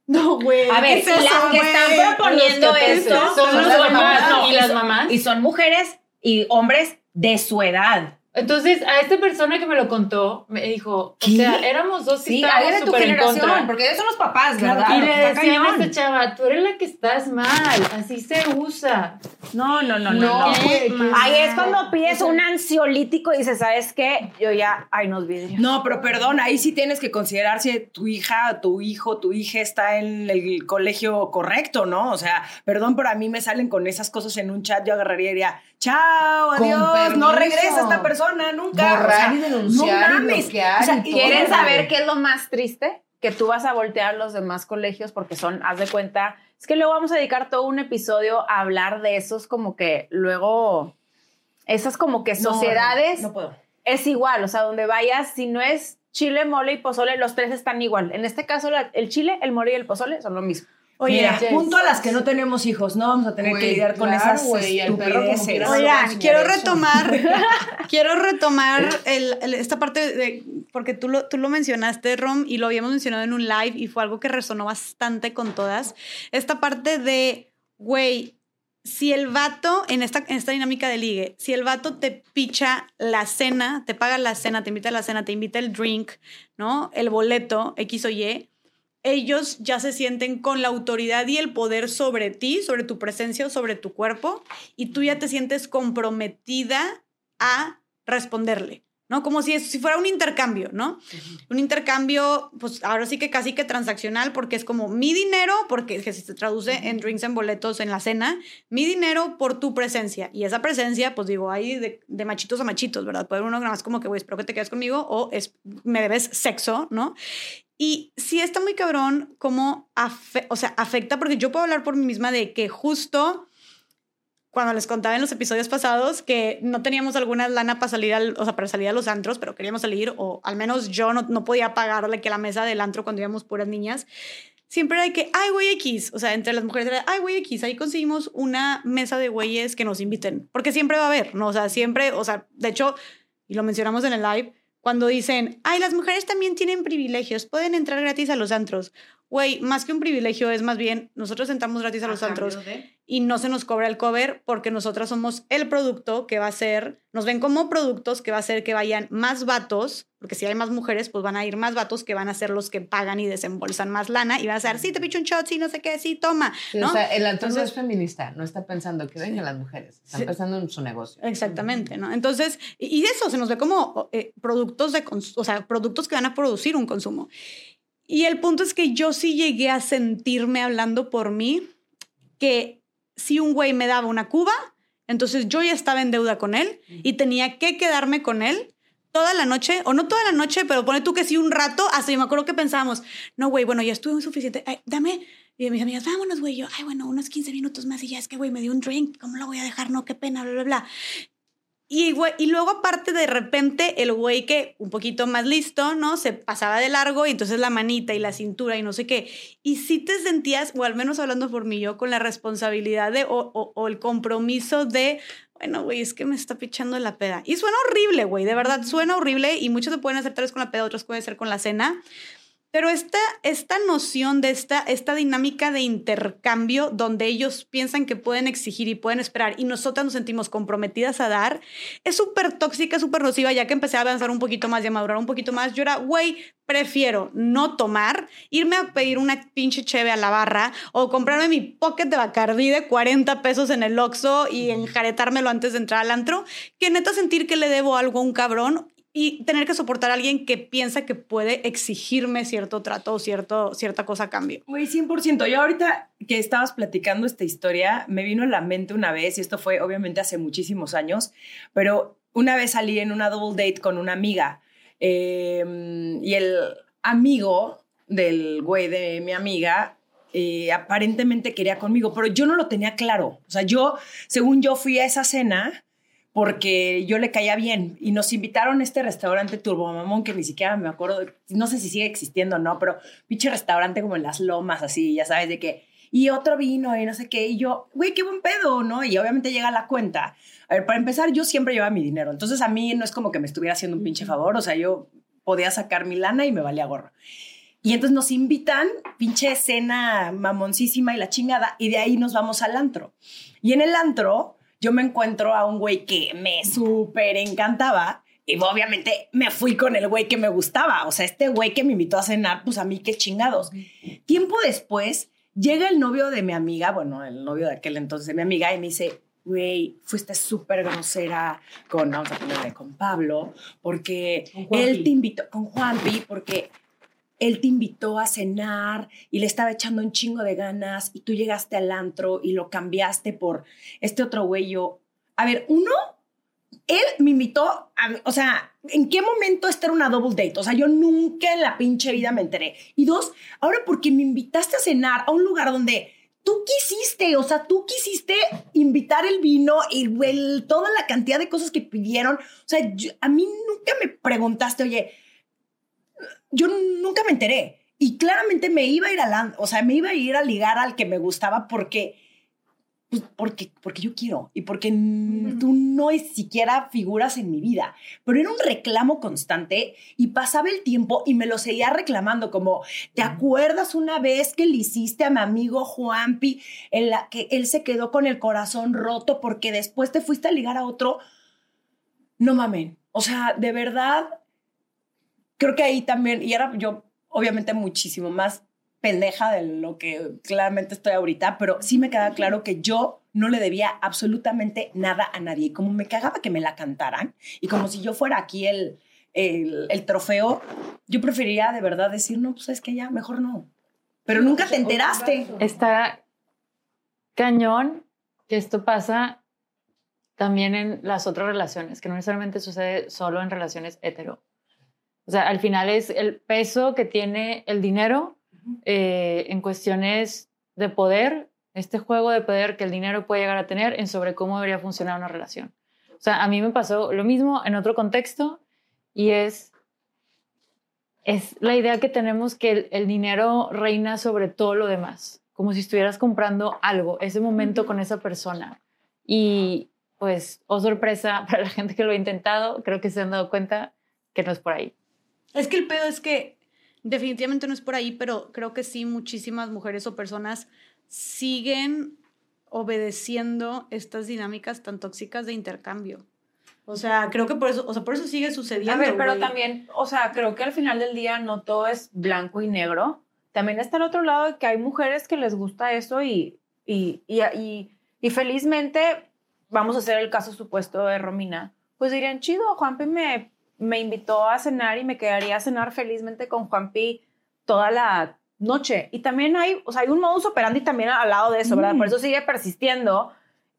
No, güey. A ver, ¿qué es y las eso, que están proponiendo que esto son las mamás no, y las mamás. Y son mujeres y hombres de su edad. Entonces, a esta persona que me lo contó, me dijo, o sea, éramos dos que Sí, estábamos alguien de tu súper en generación, contra. porque ellos son los papás, Claro, ¿verdad? Y le decían a esta chava, tú eres la que estás mal, así se usa. No, no, no, no. No, no. güey, qué Ahí es cuando pides un ansiolítico y dices, ¿sabes qué? Yo ya, hay unos vidrios. No, pero perdón, ahí sí tienes que considerar si tu hija, tu hijo, tu hija está en el colegio correcto, ¿no? O sea, perdón, pero a mí me salen con esas cosas en un chat, yo agarraría y diría, chao, adiós, permiso. no regresa esta persona nunca. Borrar O sea, y denunciar no y mames. bloquear O sea, y todo. ¿Quieren saber qué es lo más triste? Que tú vas a voltear los demás colegios porque son, haz de cuenta, es que luego vamos a dedicar todo un episodio a hablar de esos como que luego, esas como que No, sociedades No, puedo. es igual, o sea, donde vayas, si no es chile, mole y pozole, los tres están igual. En este caso, la- el chile, el mole y el pozole son lo mismo. Oye, Mira, Jess. punto a las que no tenemos hijos, no vamos a tener que Güey, lidiar con claro, esas güey, y al perro como estupideces. Oigan, quiero retomar, quiero retomar el- el- esta parte de, porque tú lo, tú lo mencionaste, Rom, y lo habíamos mencionado en un live y fue algo que resonó bastante con todas. Esta parte de, güey, si el vato, en esta, en esta dinámica de ligue, si el vato te picha la cena, te paga la cena, te invita a la cena, te invita el drink, ¿no? El boleto, X o Y, ellos ya se sienten con la autoridad y el poder sobre ti, sobre tu presencia o sobre tu cuerpo, y tú ya te sientes comprometida a responderle, ¿no? Como si, es- si fuera un intercambio, ¿no? Un intercambio, pues ahora sí que casi que transaccional, porque es como mi dinero, porque que se traduce en drinks, en boletos, en la cena, mi dinero por tu presencia. Y esa presencia, pues digo, hay de, de machitos a machitos, ¿verdad? Puede uno nada más como que, güey, espero que te quedes conmigo, o es, me debes sexo, ¿no? Y sí está muy cabrón cómo afe- o sea, afecta, porque yo puedo hablar por mí misma de que justo cuando les contaba en los episodios pasados que no teníamos alguna lana para salir, al, o sea, para salir a los antros, pero queríamos salir, o al menos yo no, no podía pagarle que la mesa del antro cuando íbamos puras niñas. Siempre era que, ay, güey X, o sea, entre las mujeres era, ay, güey X, ahí conseguimos una mesa de güeyes que nos inviten, porque siempre va a haber, ¿no? O sea, siempre, o sea, de hecho, y lo mencionamos en el live, cuando dicen, ay, las mujeres también tienen privilegios, pueden entrar gratis a los antros. Güey, más que un privilegio es más bien, nosotros entramos gratis a los antros y no se nos cobra el cover porque nosotras somos el producto que va a ser, nos ven como productos que va a hacer que vayan más vatos, porque si hay más mujeres, pues van a ir más vatos que van a ser los que pagan y desembolsan más lana y van a ser, sí, te picho un shot, sí, no sé qué, sí, toma. Sí, ¿no? O sea, el antro no Entonces- es feminista, no está pensando que vengan las mujeres, están Sí. pensando en su negocio. Exactamente, ¿no? Entonces, y y eso se nos ve como eh, productos de, o sea, productos que van a producir un consumo. Y el punto es que yo sí llegué a sentirme hablando por mí que si un güey me daba una cuba, entonces yo ya estaba en deuda con él y tenía que quedarme con él toda la noche, o no toda la noche, pero pone tú que sí un rato, hasta yo me acuerdo que pensábamos, no, güey, bueno, ya estuve suficiente, ay, dame, y mis amigas, vámonos, güey, yo, ay, bueno, unos 15 minutos más y ya es que, güey, me dio un drink, ¿cómo lo voy a dejar? No, qué pena, bla, bla, bla. Y, güey, y luego aparte de repente el güey que un poquito más listo, ¿no? Se pasaba de largo y entonces la manita y la cintura y no sé qué. Y sí te sentías, o al menos hablando por mí yo, con la responsabilidad de, o, o- o el compromiso de, bueno, güey, es que me está pichando la peda. Y suena horrible, güey, de verdad, suena horrible y muchos se pueden hacer tal vez con la peda, otros pueden ser con la cena. Pero esta, esta noción de esta, esta dinámica de intercambio donde ellos piensan que pueden exigir y pueden esperar y nosotras nos sentimos comprometidas a dar, es súper tóxica, súper nociva, ya que empecé a avanzar un poquito más y a madurar un poquito más. Yo era, güey, prefiero no tomar, irme a pedir una pinche cheve a la barra o comprarme mi pocket de Bacardí de 40 pesos en el Oxxo y enjaretármelo antes de entrar al antro, que neta sentir que le debo algo a un cabrón y tener que soportar a alguien que piensa que puede exigirme cierto trato o cierto, cierta cosa a cambio. Güey, 100%. Yo ahorita que estabas platicando esta historia, me vino a la mente una vez, y esto fue obviamente hace muchísimos años, pero una vez salí en una double date con una amiga eh, y el amigo del güey de mi amiga eh, aparentemente quería conmigo, pero yo no lo tenía claro. O sea, yo, según yo, fui a esa cena porque yo le caía bien y nos invitaron a este restaurante Turbomamón que ni siquiera me acuerdo, no sé si sigue existiendo o no, pero pinche restaurante como en las lomas, así, ya sabes, de que, y otro vino y no sé qué, y yo, güey, qué buen pedo, ¿no? Y obviamente llega la cuenta. A ver, para empezar, yo siempre llevaba mi dinero, entonces a mí no es como que me estuviera haciendo un pinche favor, o sea, yo podía sacar mi lana y me valía gorro. Y entonces nos invitan, pinche cena mamoncísima y la chingada, y de ahí nos vamos al antro. Y en el antro yo me encuentro a un güey que me súper encantaba y obviamente me fui con el güey que me gustaba. O sea, este güey que me invitó a cenar, pues a mí qué chingados. Tiempo después, llega el novio de mi amiga, bueno, el novio de aquel entonces de mi amiga, y me dice, güey, fuiste súper grosera con, vamos a ponerle con Pablo, porque él te invitó, con Juanpi, porque él te invitó a cenar y le estaba echando un chingo de ganas y tú llegaste al antro y lo cambiaste por este otro güey. Yo, a ver, uno, él me invitó, a, o sea, ¿en qué momento esta era una double date? O sea, yo nunca en la pinche vida me enteré. Y dos, ahora porque me invitaste a cenar a un lugar donde tú quisiste, o sea, tú quisiste invitar el vino y el- toda la cantidad de cosas que pidieron. O sea, yo- a mí nunca me preguntaste, oye, yo nunca me enteré. Y claramente me iba a ir a o sea, me iba a ir a ligar al que me gustaba porque, pues, porque, porque yo quiero y porque tú no es siquiera figuras en mi vida. Pero era un reclamo constante y pasaba el tiempo y me lo seguía reclamando como, ¿te acuerdas una vez que le hiciste a mi amigo Juanpi en la que él se quedó con el corazón roto porque después te fuiste a ligar a otro? No mamen. O sea, de verdad, creo que ahí también, y era yo obviamente muchísimo más pendeja de lo que claramente estoy ahorita, pero sí me queda claro que yo no le debía absolutamente nada a nadie. Y como me cagaba que me la cantaran, y como si yo fuera aquí el, el, el trofeo, yo preferiría de verdad decir, no, pues es que ya, mejor no. Pero nunca te enteraste. Está cañón que esto pasa también en las otras relaciones, que no necesariamente sucede solo en relaciones hetero. O sea, al final es el peso que tiene el dinero eh, en cuestiones de poder, este juego de poder que el dinero puede llegar a tener en sobre cómo debería funcionar una relación. O sea, a mí me pasó lo mismo en otro contexto y es, es la idea que tenemos que el, el dinero reina sobre todo lo demás, como si estuvieras comprando algo, ese momento con esa persona. Y pues, oh sorpresa para la gente que lo ha intentado, creo que se han dado cuenta que no es por ahí. Es que el pedo es que definitivamente no es por ahí, pero creo que sí muchísimas mujeres o personas siguen obedeciendo estas dinámicas tan tóxicas de intercambio. O sea, creo que por eso, o sea, por eso sigue sucediendo. A ver, pero güey. también, o sea, creo que al final del día no todo es blanco y negro. También está el otro lado de que hay mujeres que les gusta eso y, y, y, y, y felizmente, vamos a hacer el caso supuesto de Romina, pues dirían, chido, Juanpi me, me invitó a cenar y me quedaría a cenar felizmente con Juanpi toda la noche. Y también hay, o sea, hay un modus operandi también al lado de eso, ¿verdad? Por eso sigue persistiendo.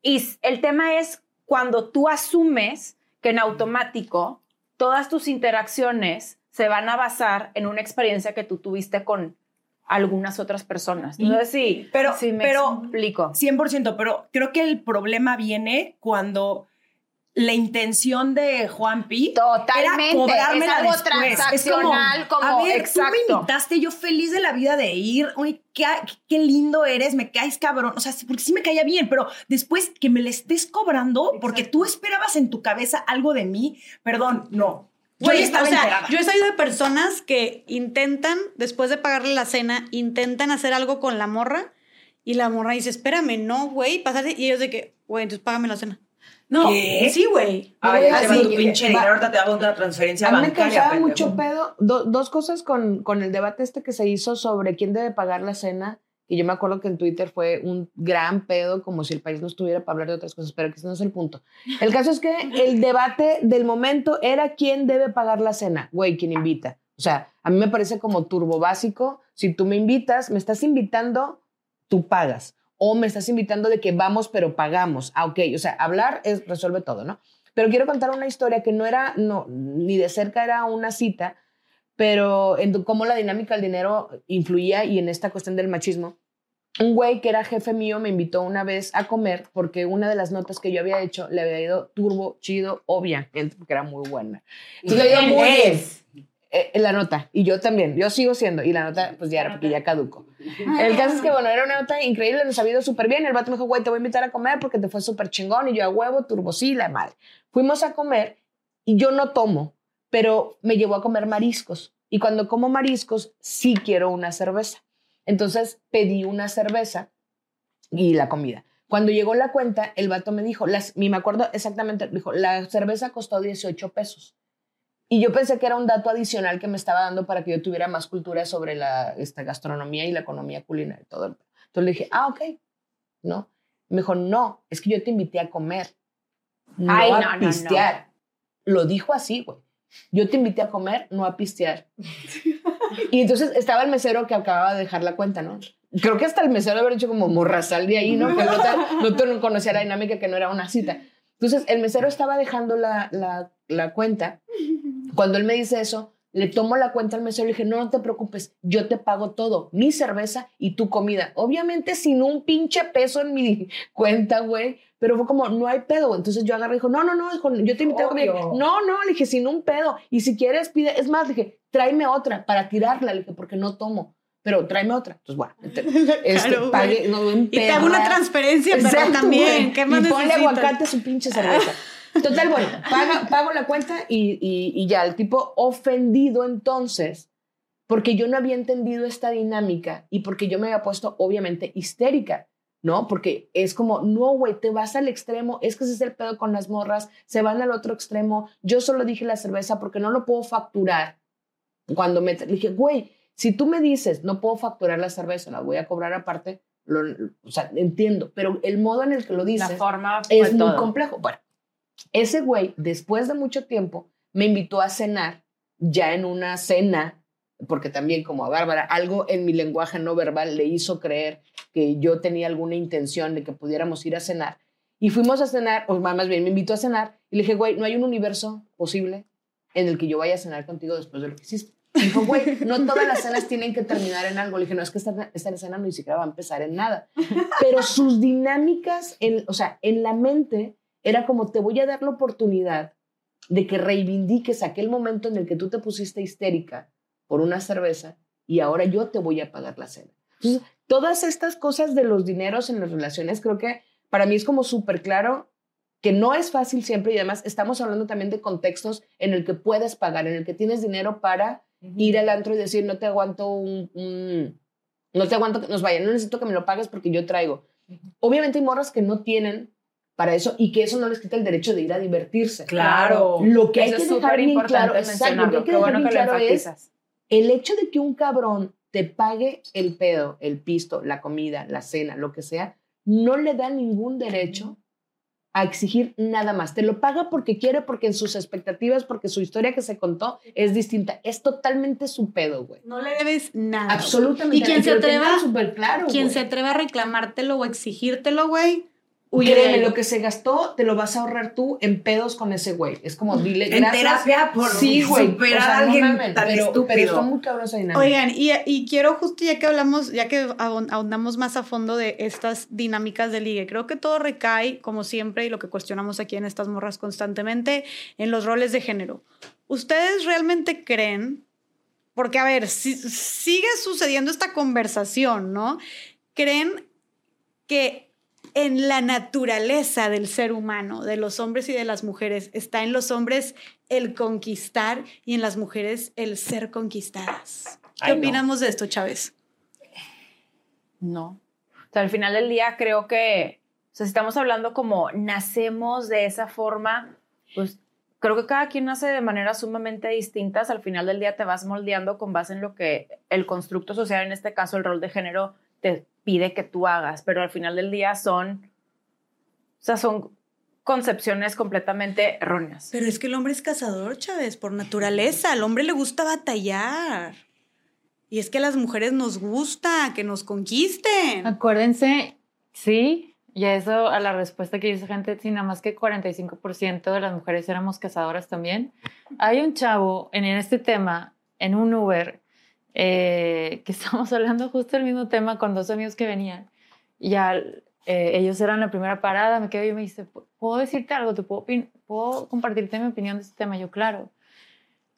Y el tema es cuando tú asumes que en automático todas tus interacciones se van a basar en una experiencia que tú tuviste con algunas otras personas. No sé si, Pero- si me pero- explico. 100%, pero creo que el problema viene cuando la intención de Juanpi Totalmente, era cobrármela es algo después. transaccional, es como, como- a ver, tú exacto. me invitaste, yo feliz de la vida de ir, uy, qué, qué lindo eres, me caes cabrón, o sea, porque sí me caía bien, pero después que me le estés cobrando porque tú esperabas en tu cabeza algo de mí, perdón, no. Yo o sea, enterada. yo he sabido de personas que intentan, después de pagarle la cena, intentan hacer algo con la morra y la morra dice, espérame, no, güey, pásate. Y ellos de que, güey, entonces págame la cena. No, ¿Qué? sí, güey. Ay, te va tu que- pinche dinero, ahorita te hago una transferencia A mí me causaba mucho pedo. do- dos cosas con, con el debate este que se hizo sobre quién debe pagar la cena. Y yo me acuerdo que en Twitter fue un gran pedo, como si el país no estuviera para hablar de otras cosas, pero que ese no es el punto. El caso es que el debate del momento era quién debe pagar la cena. Güey, quién invita. O sea, a mí me parece como turbo básico. Si tú me invitas, me estás invitando, tú pagas. O me estás invitando de que vamos, pero pagamos. Ah, ok. O sea, hablar es, resuelve todo, ¿no? Pero quiero contar una historia que no era, no, ni de cerca era una cita, pero en cómo la dinámica del dinero influía y en esta cuestión del machismo. Un güey que era jefe mío me invitó una vez a comer porque una de las notas que yo había hecho le había ido turbo, chido, obviamente, porque era muy buena. Entonces le dio muy bien. Eh, la nota, y yo también, yo sigo siendo, y la nota pues ya era porque ya caduco. El caso es que, bueno, era una nota increíble, nos ha ido súper bien. El vato me dijo, güey, te voy a invitar a comer porque te fue súper chingón. Y yo a huevo, turbo, sí, la madre. Fuimos a comer y yo no tomo, pero me llevó a comer mariscos. Y cuando como mariscos, sí quiero una cerveza. Entonces pedí una cerveza y la comida. Cuando llegó la cuenta, el vato me dijo, las, me acuerdo exactamente, dijo, la cerveza costó 18 pesos. Y yo pensé que era un dato adicional que me estaba dando para que yo tuviera más cultura sobre la esta, gastronomía y la economía culinaria y todo. el- Entonces le dije, ah, ok, ¿no? Me dijo, no, es que yo te invité a comer, no Ay, a no, no, no. pistear. Lo dijo así, güey. Yo te invité a comer, no a pistear. y entonces estaba el mesero que acababa de dejar la cuenta, ¿no? Creo que hasta el mesero haber hecho como morrasal de ahí, ¿no? Que no, te- no te conocía la dinámica, que no era una cita. Entonces, el mesero estaba dejando la, la, la cuenta. Cuando él me dice eso, le tomo la cuenta al mesero y le dije, no, no te preocupes, yo te pago todo, mi cerveza y tu comida. Obviamente sin un pinche peso en mi cuenta, güey. Pero fue como, no hay pedo. Entonces yo agarré y dijo, no, no, no, dijo, yo te invité a comer. No, no, le dije, sin un pedo. Y si quieres, pide. Es más, le dije, tráeme otra para tirarla. Le dije, porque no tomo. Pero tráeme otra. Entonces, bueno, este, este, Claro, pague, güey. no, Y te hago una transferencia, pero también. ¿Qué más y ponle aguacate a su pinche cerveza. Total, bueno, paga- pago la cuenta y, y- y ya, el tipo ofendido entonces, porque yo no había entendido esta dinámica y porque yo me había puesto, obviamente, histérica, ¿no? Porque es como, no, güey, te vas al extremo, es que ese es el pedo con las morras, se van al otro extremo, yo solo dije la cerveza porque no lo puedo facturar. Cuando me dije, güey, si tú me dices, no puedo facturar la cerveza, la voy a cobrar aparte, lo- o sea, entiendo, pero el modo en el que lo dices La forma es muy todo. complejo. Bueno, ese güey, después de mucho tiempo, me invitó a cenar, ya en una cena, porque también como a Bárbara, algo en mi lenguaje no verbal le hizo creer que yo tenía alguna intención de que pudiéramos ir a cenar. Y fuimos a cenar, o más bien me invitó a cenar, y le dije, güey, no hay un universo posible en el que yo vaya a cenar contigo después de lo que hiciste. Dijo, güey, no todas las cenas tienen que terminar en algo. Le dije, no, es que esta, esta cena ni siquiera va a empezar en nada. Pero sus dinámicas, en, o sea, en la mente, era como te voy a dar la oportunidad de que reivindiques aquel momento en el que tú te pusiste histérica por una cerveza y ahora yo te voy a pagar la cena. Entonces, todas estas cosas de los dineros en las relaciones, creo que para mí es como súper claro que no es fácil siempre y además estamos hablando también de contextos en el que puedes pagar, en el que tienes dinero para ir al antro y decir, no te aguanto un, un- no te aguanto que nos vayan, no necesito que me lo pagues porque yo traigo. Obviamente hay morras que no tienen para eso y que eso no les quita el derecho de ir a divertirse. Claro. Lo que hay que es dejar bien claro, exacto, lo que hay mencionarlo. que Qué dejar bueno bien que lo claro es el hecho de que un cabrón te pague el pedo, el pisto, la comida, la cena, lo que sea, no le da ningún derecho a exigir nada más. Te lo paga porque quiere, porque en sus expectativas, porque su historia que se contó es distinta. Es totalmente su pedo, güey. No le debes nada. Absolutamente. Y quien se atreva, súper claro, quien se atreva a reclamártelo o exigírtelo, güey, huye de Créeme, ahí. lo que se gastó te lo vas a ahorrar tú en pedos con ese güey. Es como dile En gracias. terapia por sí, güey. superar O sea, a no alguien mamen, tan pero, estúpido. Pero está muy cabrón esa dinámica. Oigan, y, y quiero justo ya que hablamos, ya que ahon- ahondamos más a fondo de estas dinámicas de ligue, creo que todo recae, como siempre, y lo que cuestionamos aquí en estas morras constantemente, en los roles de género. ¿Ustedes realmente creen, porque a ver, si- sigue sucediendo esta conversación, ¿no? ¿Creen que en la naturaleza del ser humano, de los hombres y de las mujeres, está en los hombres el conquistar y en las mujeres el ser conquistadas. ¿Qué Ay, no. opinamos de esto, Chávez? No. O sea, al final del día creo que, o sea, si estamos hablando como nacemos de esa forma, pues creo que cada quien nace de maneras sumamente distintas. Al final del día te vas moldeando con base en lo que el constructo social, en este caso el rol de género, te pide que tú hagas. Pero al final del día son, o sea, son concepciones completamente erróneas. Pero es que el hombre es cazador, Chávez, por naturaleza. Al hombre le gusta batallar. Y es que a las mujeres nos gusta que nos conquisten. Acuérdense, sí, y a eso, a la respuesta que dice gente, sí, nada más que 45% de las mujeres éramos cazadoras también. Hay un chavo en este tema, en un Uber, eh, que estamos hablando justo del mismo tema con dos amigos que venían. Y ya eh, ellos eran la primera parada, me quedo y me dice, ¿puedo decirte algo? ¿Te puedo, ¿Puedo compartirte mi opinión de este tema? Yo, claro.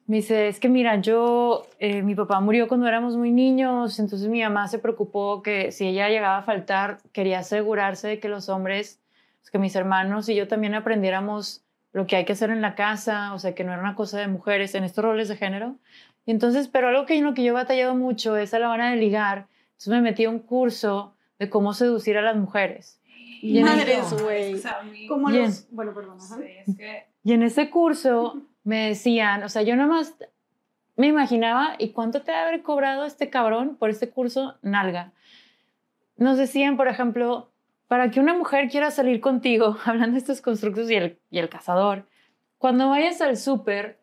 Me dice, es que mira, yo, eh, mi papá murió cuando éramos muy niños, entonces mi mamá se preocupó que si ella llegaba a faltar, quería asegurarse de que los hombres, pues, que mis hermanos y yo también aprendiéramos lo que hay que hacer en la casa, o sea, que no era una cosa de mujeres en estos roles de género. Y entonces, pero algo que en lo que yo he batallado mucho es a la hora de ligar, entonces me metí a un curso de cómo seducir a las mujeres. Y en- Madres, güey. O sea, a mí- Como Bien. los... Bueno, perdón. ajá. Sí, es que Y en ese curso me decían, o sea, yo nomás me imaginaba, ¿y cuánto te va a haber cobrado este cabrón por este curso nalga? Nos decían, por ejemplo, para que una mujer quiera salir contigo, hablando de estos constructos y el, y el cazador, cuando vayas al súper,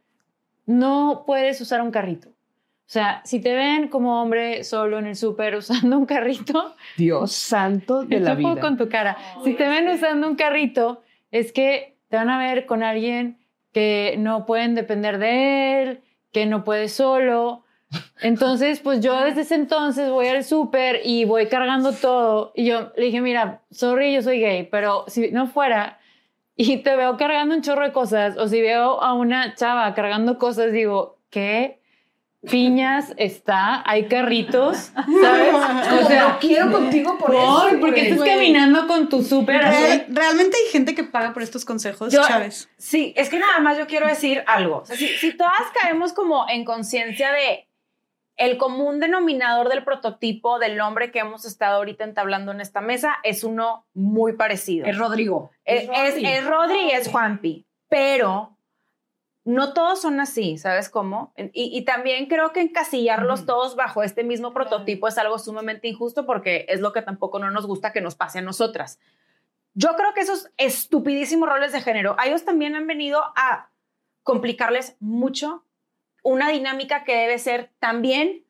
no puedes usar un carrito. O sea, si te ven como hombre solo en el súper usando un carrito, Dios santo de la vida. con tu cara. si te ven usando un carrito, es que te van a ver con alguien que no pueden depender de él, que no puede solo. Entonces, pues yo desde ese entonces voy al súper y voy cargando todo. Y yo le dije, mira, sorry, yo soy gay, pero si no fuera y te veo cargando un chorro de cosas, o si veo a una chava cargando cosas, digo, ¿qué? Piñas está, hay carritos, ¿sabes? O sea, no quiero contigo por, por, eso, porque güey. estás caminando con tu súper. Real- realmente hay gente que paga por estos consejos, Yo- Chávez. Sí, es que nada más yo quiero decir algo. O sea, si, si todas caemos como en conciencia de el común denominador del prototipo del hombre que hemos estado ahorita entablando en esta mesa es uno muy parecido. Es Rodrigo. Es, es, es Rodri y es Juanpi, pero no todos son así, ¿sabes cómo? Y, y también creo que encasillarlos todos bajo este mismo prototipo es algo sumamente injusto porque es lo que tampoco no nos gusta que nos pase a nosotras. Yo creo que esos estupidísimos roles de género, a ellos también han venido a complicarles mucho una dinámica que debe ser también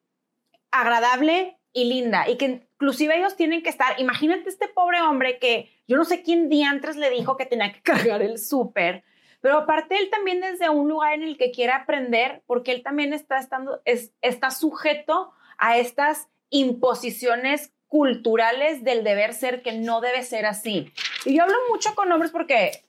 agradable y linda y que inclusive ellos tienen que estar, imagínate este pobre hombre que yo no sé quién diantres le dijo que tenía que cargar el súper, pero aparte él también desde un lugar en el que quiere aprender, porque él también está, estando, es, está sujeto a estas imposiciones culturales del deber ser que no debe ser así. Y yo hablo mucho con hombres porque,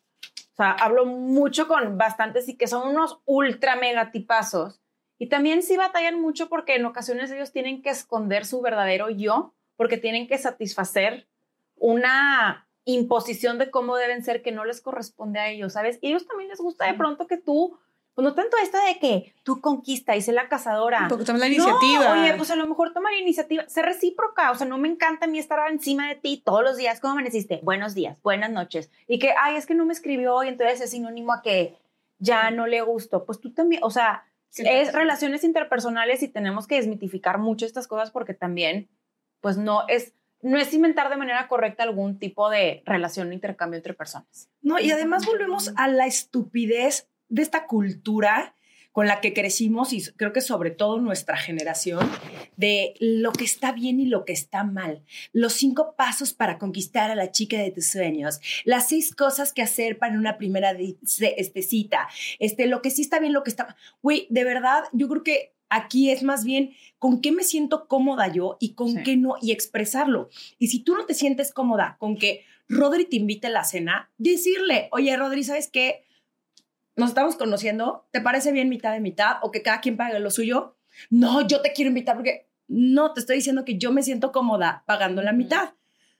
o sea, hablo mucho con bastantes y que son unos ultra mega tipazos. Y también sí batallan mucho porque en ocasiones ellos tienen que esconder su verdadero yo, porque tienen que satisfacer una imposición de cómo deben ser que no les corresponde a ellos, ¿sabes? Y a ellos también les gusta de pronto que tú, pues no tanto esta de que tú conquista y sé la cazadora. Porque toma la No, iniciativa. oye, pues a lo mejor toma la iniciativa, ser recíproca, o sea, no me encanta a mí estar encima de ti todos los días, ¿cómo amaneciste? Buenos días, buenas noches. Y que, ay, es que no me escribió y entonces es sinónimo a que ya no le gustó. Pues tú también, o sea, es relaciones interpersonales y tenemos que desmitificar mucho estas cosas porque también, pues no es, no es inventar de manera correcta algún tipo de relación o intercambio entre personas. No, y además volvemos a la estupidez de esta cultura con la que crecimos y creo que sobre todo nuestra generación, de lo que está bien y lo que está mal. Los cinco pasos para conquistar a la chica de tus sueños. Las seis cosas que hacer para una primera este, cita. Este, lo que sí está bien, lo que está mal. Güey, de verdad, yo creo que aquí es más bien con qué me siento cómoda yo y con Sí. qué no, y expresarlo. Y si tú no te sientes cómoda con que Rodri te invite a la cena, decirle, oye, Rodri, ¿sabes qué? Nos estamos conociendo, ¿te parece bien mitad de mitad o que cada quien pague lo suyo? No, yo te quiero invitar porque no, te estoy diciendo que yo me siento cómoda pagando la mitad.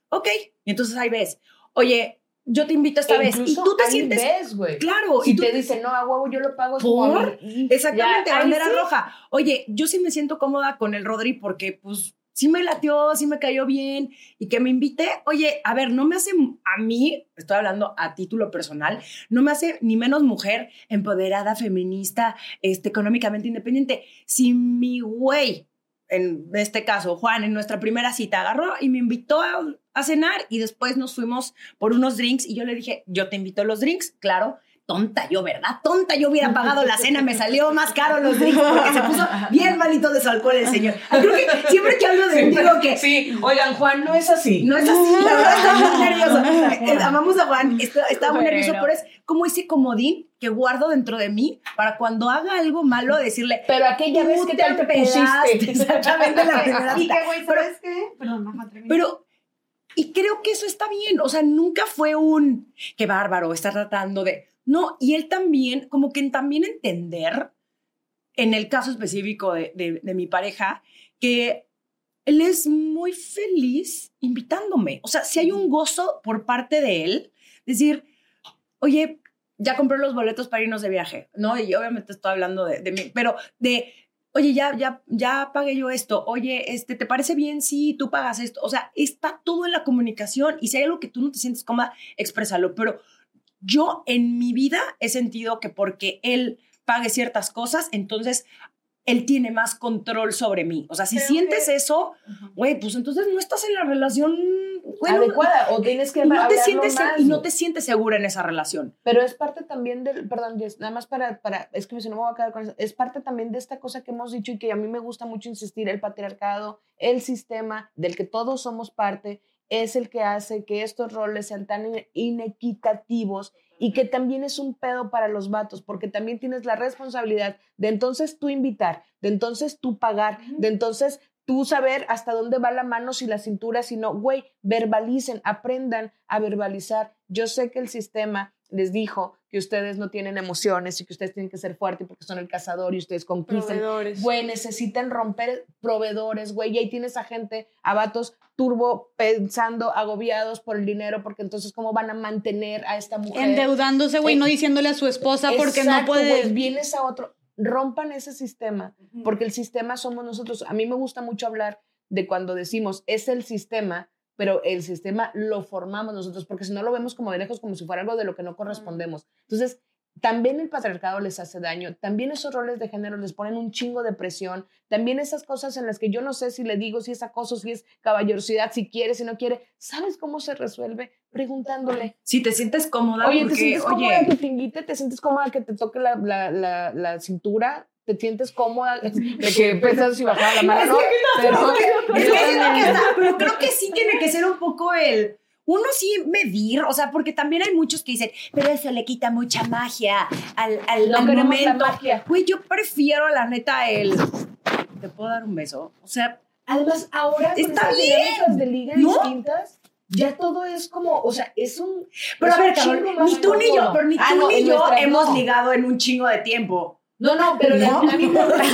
Ok, y entonces ahí ves, oye, yo te invito esta E vez y tú te ahí sientes... ves. Claro, Si y tú te dicen, no, a huevo, yo lo pago. ¿Por? Exactamente, ya, bandera sí. roja. Oye, yo sí me siento cómoda con el Rodri porque, pues, sí me latió, sí me cayó bien y que me invite. Oye, a ver, no me hace a mí, estoy hablando a título personal, no me hace ni menos mujer empoderada, feminista, este, económicamente independiente. Si mi güey, en este caso, Juan, en nuestra primera cita agarró y me invitó a, a cenar y después nos fuimos por unos drinks y yo le dije, yo te invito a los drinks, claro. Tonta yo, ¿verdad? Tonta yo hubiera pagado la cena, me salió más caro los drinks porque se puso bien malito de su alcohol el señor. Creo que siempre que hablo de él digo que Sí, oigan, Juan, no es así. no es así, la verdad está muy nervioso. Eh, Amamos a Juan, está, está muy nervioso, pero es como ese comodín que guardo dentro de mí para cuando haga algo malo decirle, Pero aquella vez "Tú que te empedaste". pusiste. Exactamente la primera Y que, güey, ¿sabes qué? Perdón, ajá, termina. Pero, y creo que eso está bien. O sea, nunca fue un qué bárbaro, está tratando de. No, y él también, como que también entender, en el caso específico de, de- de mi pareja, que él es muy feliz invitándome. O sea, si hay un gozo por parte de él, decir, oye, ya compré los boletos para irnos de viaje, ¿no? Y obviamente estoy hablando de, de mí, pero de oye, ya, ya, ya pagué yo esto, oye, este, ¿te parece bien si tú pagas esto? O sea, está todo en la comunicación y si hay algo que tú no te sientes cómoda, exprésalo. Pero yo en mi vida he sentido que porque él pague ciertas cosas, entonces él tiene más control sobre mí. O sea, si Creo sientes que- eso, güey, pues entonces no estás en la relación bueno, adecuada o tienes que no te sientes más, y no te sientes segura en esa relación. Pero es parte también del, perdón, nada más para, para, es que si no me voy a quedar con eso, es parte también de esta cosa que hemos dicho y que a mí me gusta mucho insistir, el patriarcado, el sistema del que todos somos parte, es el que hace que estos roles sean tan in- inequitativos y que también es un pedo para los vatos, porque también tienes la responsabilidad de entonces tú invitar, de entonces tú pagar, de entonces tú saber hasta dónde va la mano, si la cintura, si no, güey, verbalicen, aprendan a verbalizar. Yo sé que el sistema les dijo que ustedes no tienen emociones y que ustedes tienen que ser fuertes porque son el cazador y ustedes conquistan. Güey, necesitan romper proveedores, güey, y ahí tienes a gente, a vatos turbo pensando, agobiados por el dinero, porque entonces cómo van a mantener a esta mujer. Endeudándose, güey, Eh, no diciéndole a su esposa porque no puede. güey, vienes a otro, rompan ese sistema, porque el sistema somos nosotros. A mí me gusta mucho hablar de cuando decimos es el sistema, pero el sistema lo formamos nosotros, porque si no lo vemos como de lejos, como si fuera algo de lo que no correspondemos. Entonces, también el patriarcado les hace daño, también esos roles de género les ponen un chingo de presión, también esas cosas en las que yo no sé si le digo si es acoso, si es caballerosidad, si quiere, si no quiere, ¿sabes cómo se resuelve? Preguntándole. Si te sientes cómoda, Oye, ¿te porque, sientes cómoda oye, que te invite? ¿Te sientes cómoda que te toque la, la, la, la cintura? ¿Te sientes cómoda de que pensas si bajar la mano? No, pero, creo que sí tiene que ser un poco el. Uno sí medir, o sea, porque también hay muchos que dicen, pero eso le quita mucha magia al, al, No al la momento. magia. Güey, yo prefiero, la neta, el. ¿Te puedo dar un beso? O sea, Además, ahora con Está estas bien. de liga ¿No? distintas, ya todo es como, o sea, es un... pero es a ver, más ni tú ni yo, pero ni tú Ah, no, ni yo hemos no. ligado en un chingo de tiempo. No, no, pero las ¿No? dinámicas nuevas,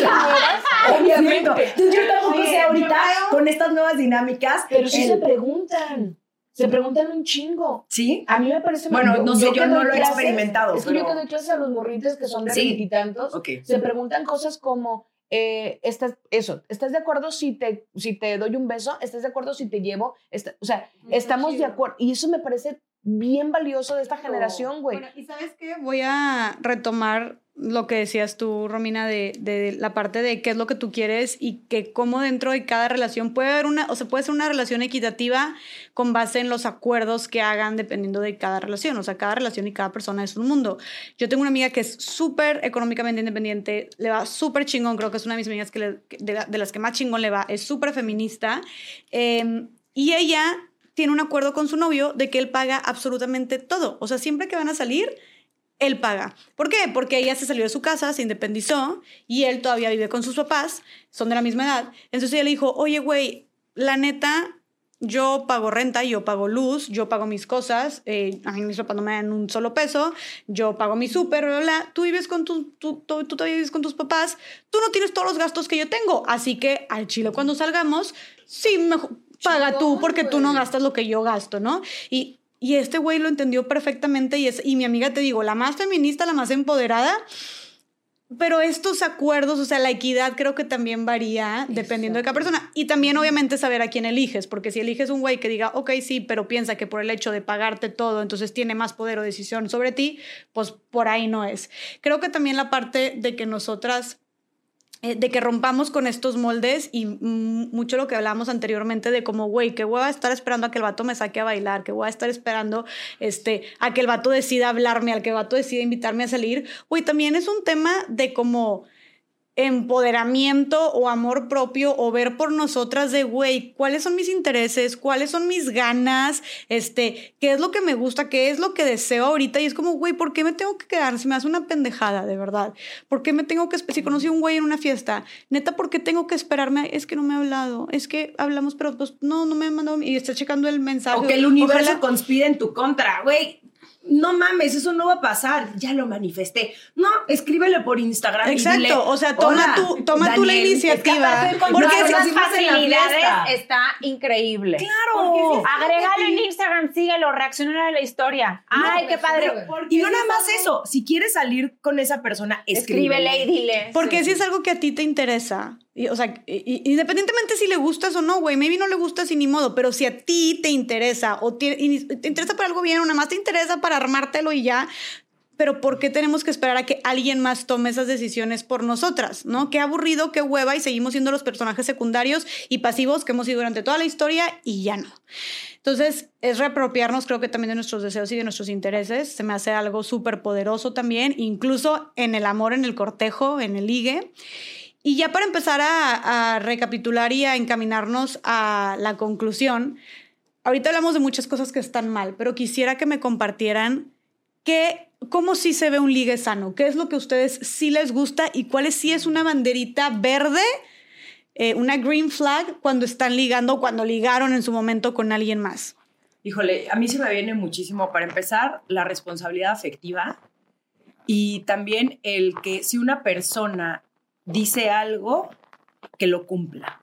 obviamente. Entonces, yo tampoco Sí, sé ahorita yo con estas nuevas dinámicas. Pero sí el- se preguntan. Se preguntan un chingo. ¿Sí? A mí me parece... Bueno, no sé, yo que no lo he clases- experimentado, Es que yo pero- que doy clases a los morritos que son de Sí. veintitantos, Ok. se preguntan cosas como, eh, estás, eso, ¿estás de acuerdo si te, si te doy un beso? ¿Estás de acuerdo si te llevo? Está- o sea, estamos de acuerdo. Y eso me parece bien valioso de esta generación, güey. Bueno, ¿y sabes qué? Voy a retomar lo que decías tú, Romina, de, de la parte de qué es lo que tú quieres y que cómo dentro de cada relación puede haber una, o sea, puede ser una relación equitativa con base en los acuerdos que hagan dependiendo de cada relación. O sea, cada relación y cada persona es un mundo. Yo tengo una amiga que es súper económicamente independiente, le va súper chingón, creo que es una de mis amigas que le- de, de las que más chingón le va, es súper feminista. eh, y ella tiene un acuerdo con su novio de que él paga absolutamente todo. O sea, siempre que van a salir, él paga. ¿Por qué? Porque ella se salió de su casa, se independizó y él todavía vive con sus papás, son de la misma edad. Entonces ella le dijo, oye, güey, la neta, yo pago renta, yo pago luz, yo pago mis cosas, eh, a mí mis papás no me dan un solo peso, yo pago mi súper, bla, tú vives con tu, tú, tú, tú todavía vives con tus papás, tú no tienes todos los gastos que yo tengo, así que al chile cuando salgamos, sí, mejor, paga tú porque tú no gastas lo que yo gasto, ¿no? Y, y este güey lo entendió perfectamente y, es, y mi amiga te digo, la más feminista, la más empoderada, pero estos acuerdos, o sea, la equidad creo que también varía dependiendo de cada persona. Y también obviamente saber a quién eliges, porque si eliges un güey que diga, ok, sí, pero piensa que por el hecho de pagarte todo, entonces tiene más poder o decisión sobre ti, pues por ahí no es. Creo que también la parte de que nosotras de que rompamos con estos moldes y mm, mucho lo que hablábamos anteriormente de como, güey, que voy a estar esperando a que el vato me saque a bailar, que voy a estar esperando este, a que el vato decida hablarme, al que el vato decida invitarme a salir. Güey, también es un tema de como empoderamiento o amor propio o ver por nosotras de, güey, cuáles son mis intereses, cuáles son mis ganas, este, qué es lo que me gusta, qué es lo que deseo ahorita y es como, güey, ¿por qué me tengo que quedar? Se me hace una pendejada, de verdad. ¿Por qué me tengo que, si conocí a un güey en una fiesta, neta, ¿por qué tengo que esperarme? Es que no me ha hablado, es que hablamos, pero pues no, no me ha mandado y está checando el mensaje. O que el universo Ojalá- conspira en tu contra, güey. No mames, eso no va a pasar, ya lo manifesté. No, escríbele por Instagram. Exacto, y dile, o sea, toma "Hola, tú, toma tú la Daniel, iniciativa. Porque esas facilidades fiesta. está increíble. Claro. Agrégalo en Instagram, síguelo, reacciona a la historia. Ay, qué padre. Y no nada más eso, si quieres salir con esa persona, Escríbele y dile. Porque Sí. si es algo que a ti te interesa, o sea, independientemente si le gustas o no, güey, maybe no le gustas y ni modo, pero si a ti te interesa o te interesa para algo bien o nada más te interesa para armártelo y ya, pero ¿por qué tenemos que esperar a que alguien más tome esas decisiones por nosotras? ¿No? Qué aburrido, qué hueva y seguimos siendo los personajes secundarios y pasivos que hemos sido durante toda la historia y ya no. Entonces, es reapropiarnos, creo que también de nuestros deseos y de nuestros intereses. Se me hace algo súper poderoso también, incluso en el amor, en el cortejo, en el ligue. Y ya para empezar a, recapitular y a encaminarnos a la conclusión, ahorita hablamos de muchas cosas que están mal, pero quisiera que me compartieran qué, cómo sí se ve un ligue sano, qué es lo que a ustedes sí les gusta y cuál es sí es una banderita verde, eh, una green flag cuando están ligando cuando ligaron en su momento con alguien más. Híjole, a mí se me viene muchísimo, para empezar, la responsabilidad afectiva y también el que si una persona dice algo, que lo cumpla.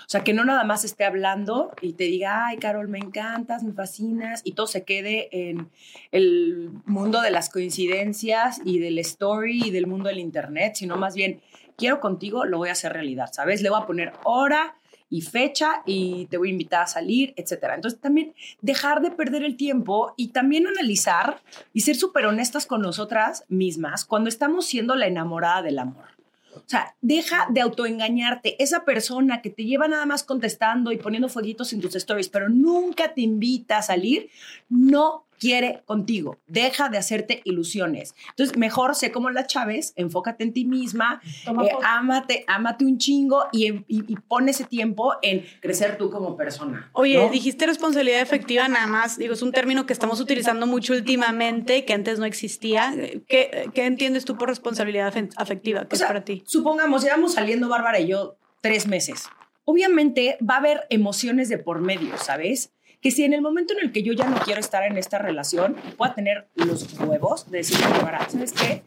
O sea, que no nada más esté hablando y te diga, ay, Carol, me encantas, me fascinas, y todo se quede en el mundo de las coincidencias y del story y del mundo del internet, sino más bien, quiero contigo, lo voy a hacer realidad, ¿sabes? Le voy a poner hora y fecha y te voy a invitar a salir, etcétera. Entonces también dejar de perder el tiempo y también analizar y ser súper honestas con nosotras mismas cuando estamos siendo la enamorada del amor. O sea, deja de autoengañarte. Esa persona que te lleva nada más contestando y poniendo fueguitos en tus stories, pero nunca te invita a salir, no quiere contigo. Deja de hacerte ilusiones. Entonces, mejor sé como la Chávez, enfócate en ti misma, eh, ámate, ámate un chingo y, y, y pon ese tiempo en crecer tú como persona. Oye, ¿no? dijiste responsabilidad efectiva nada más. Digo, es un término que estamos utilizando mucho últimamente, que antes no existía. ¿Qué, qué entiendes tú por responsabilidad afe- afectiva? ¿Qué O sea, es para ti? Supongamos, llevamos saliendo Bárbara y yo tres meses. Obviamente va a haber emociones de por medio, ¿sabes? Que si en el momento en el que yo ya no quiero estar en esta relación, pueda tener los huevos de decirle ¿sabes qué?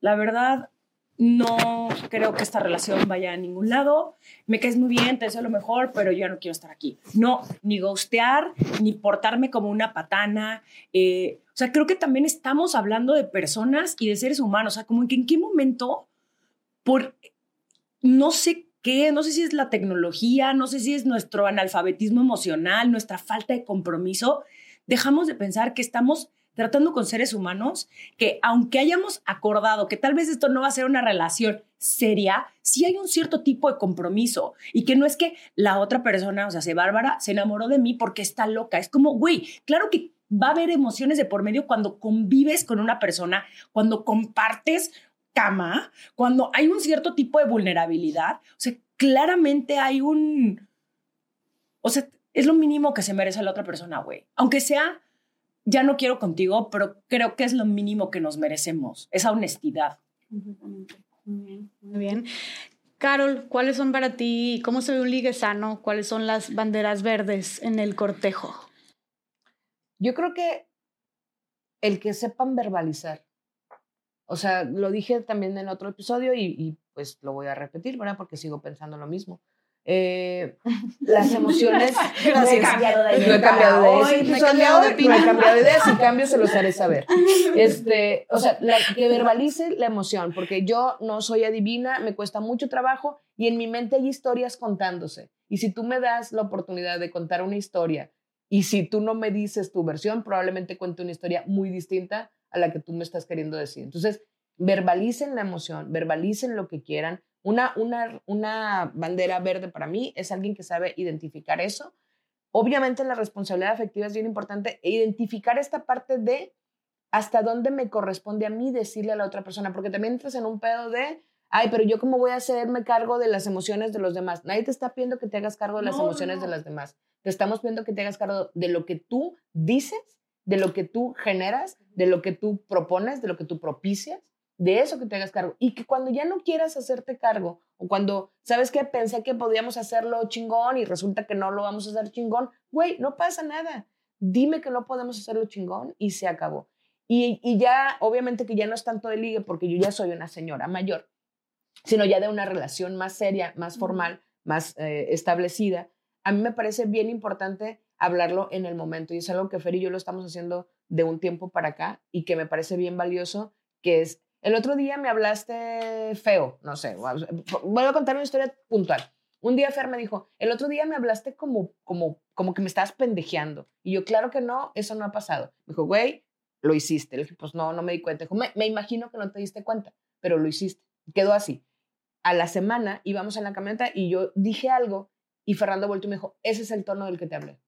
La verdad, no creo que esta relación vaya a ningún lado. Me caes muy bien, te deseo lo mejor, pero yo ya no quiero estar aquí. No, ni ghostear, ni portarme como una patana. eh, o sea, creo que también estamos hablando de personas y de seres humanos. O sea, como en qué momento, por no sé qué, no sé si es la tecnología, no sé si es nuestro analfabetismo emocional, nuestra falta de compromiso, dejamos de pensar que estamos tratando con seres humanos que aunque hayamos acordado que tal vez esto no va a ser una relación seria, sí hay un cierto tipo de compromiso y que no es que la otra persona, o sea, se Bárbara, se enamoró de mí porque está loca. Es como, güey, claro que va a haber emociones de por medio cuando convives con una persona, cuando compartes cama, cuando hay un cierto tipo de vulnerabilidad. O sea, claramente hay un... O sea, es lo mínimo que se merece la otra persona, güey. Aunque sea, ya no quiero contigo, pero creo que es lo mínimo que nos merecemos, esa honestidad. Muy bien, muy bien. Carol, ¿cuáles son para ti? ¿Cómo se ve un ligue sano? ¿Cuáles son las banderas verdes en el cortejo? Yo creo que el que sepan verbalizar. O sea, lo dije también en otro episodio y, y, pues lo voy a repetir, ¿verdad? Porque sigo pensando lo mismo. Eh, las emociones. No he cambiado de idea. No he cambiado de no he episodio, cambiado de No he opinión. cambiado de idea. Si cambio, se los haré saber. Este, o sea, la- que verbalice la emoción, porque yo no soy adivina, me cuesta mucho trabajo y en mi mente hay historias contándose. Y si tú me das la oportunidad de contar una historia y si tú no me dices tu versión, probablemente cuente una historia muy distinta a la que tú me estás queriendo decir. Entonces, verbalicen la emoción, verbalicen lo que quieran. Una, una, una bandera verde para mí es alguien que sabe identificar eso. Obviamente la responsabilidad afectiva es bien importante e identificar esta parte de hasta dónde me corresponde a mí decirle a la otra persona, porque también entras en un pedo de, ay, pero yo cómo voy a hacerme cargo de las emociones de los demás. Nadie te está pidiendo que te hagas cargo de las No, emociones no. de las demás. Te estamos pidiendo que te hagas cargo de lo que tú dices, de lo que tú generas, de lo que tú propones, de lo que tú propicias, de eso que te hagas cargo. Y que cuando ya no quieras hacerte cargo, o cuando, ¿sabes qué? Pensé que podíamos hacerlo chingón y resulta que no lo vamos a hacer chingón, güey, no pasa nada. Dime que no podemos hacerlo chingón y se acabó. Y, y ya, obviamente que ya no es tanto de ligue porque yo ya soy una señora mayor, sino ya de una relación más seria, más formal, más eh, establecida. A mí me parece bien importante hablarlo en el momento y es algo que Fer y yo lo estamos haciendo de un tiempo para acá y que me parece bien valioso, que es, el otro día me hablaste feo, no sé, voy a contar una historia puntual. Un día Fer me dijo, el otro día me hablaste como, como, como que me estabas pendejeando. Y yo, claro que no, eso no ha pasado. Me dijo, güey, lo hiciste. Le dije, pues no, no me di cuenta. Dijo, me, me imagino que no te diste cuenta, pero lo hiciste. Quedó así. A la semana íbamos en la camioneta y yo dije algo y Fernando volvió y me dijo, ese es el tono del que te hablé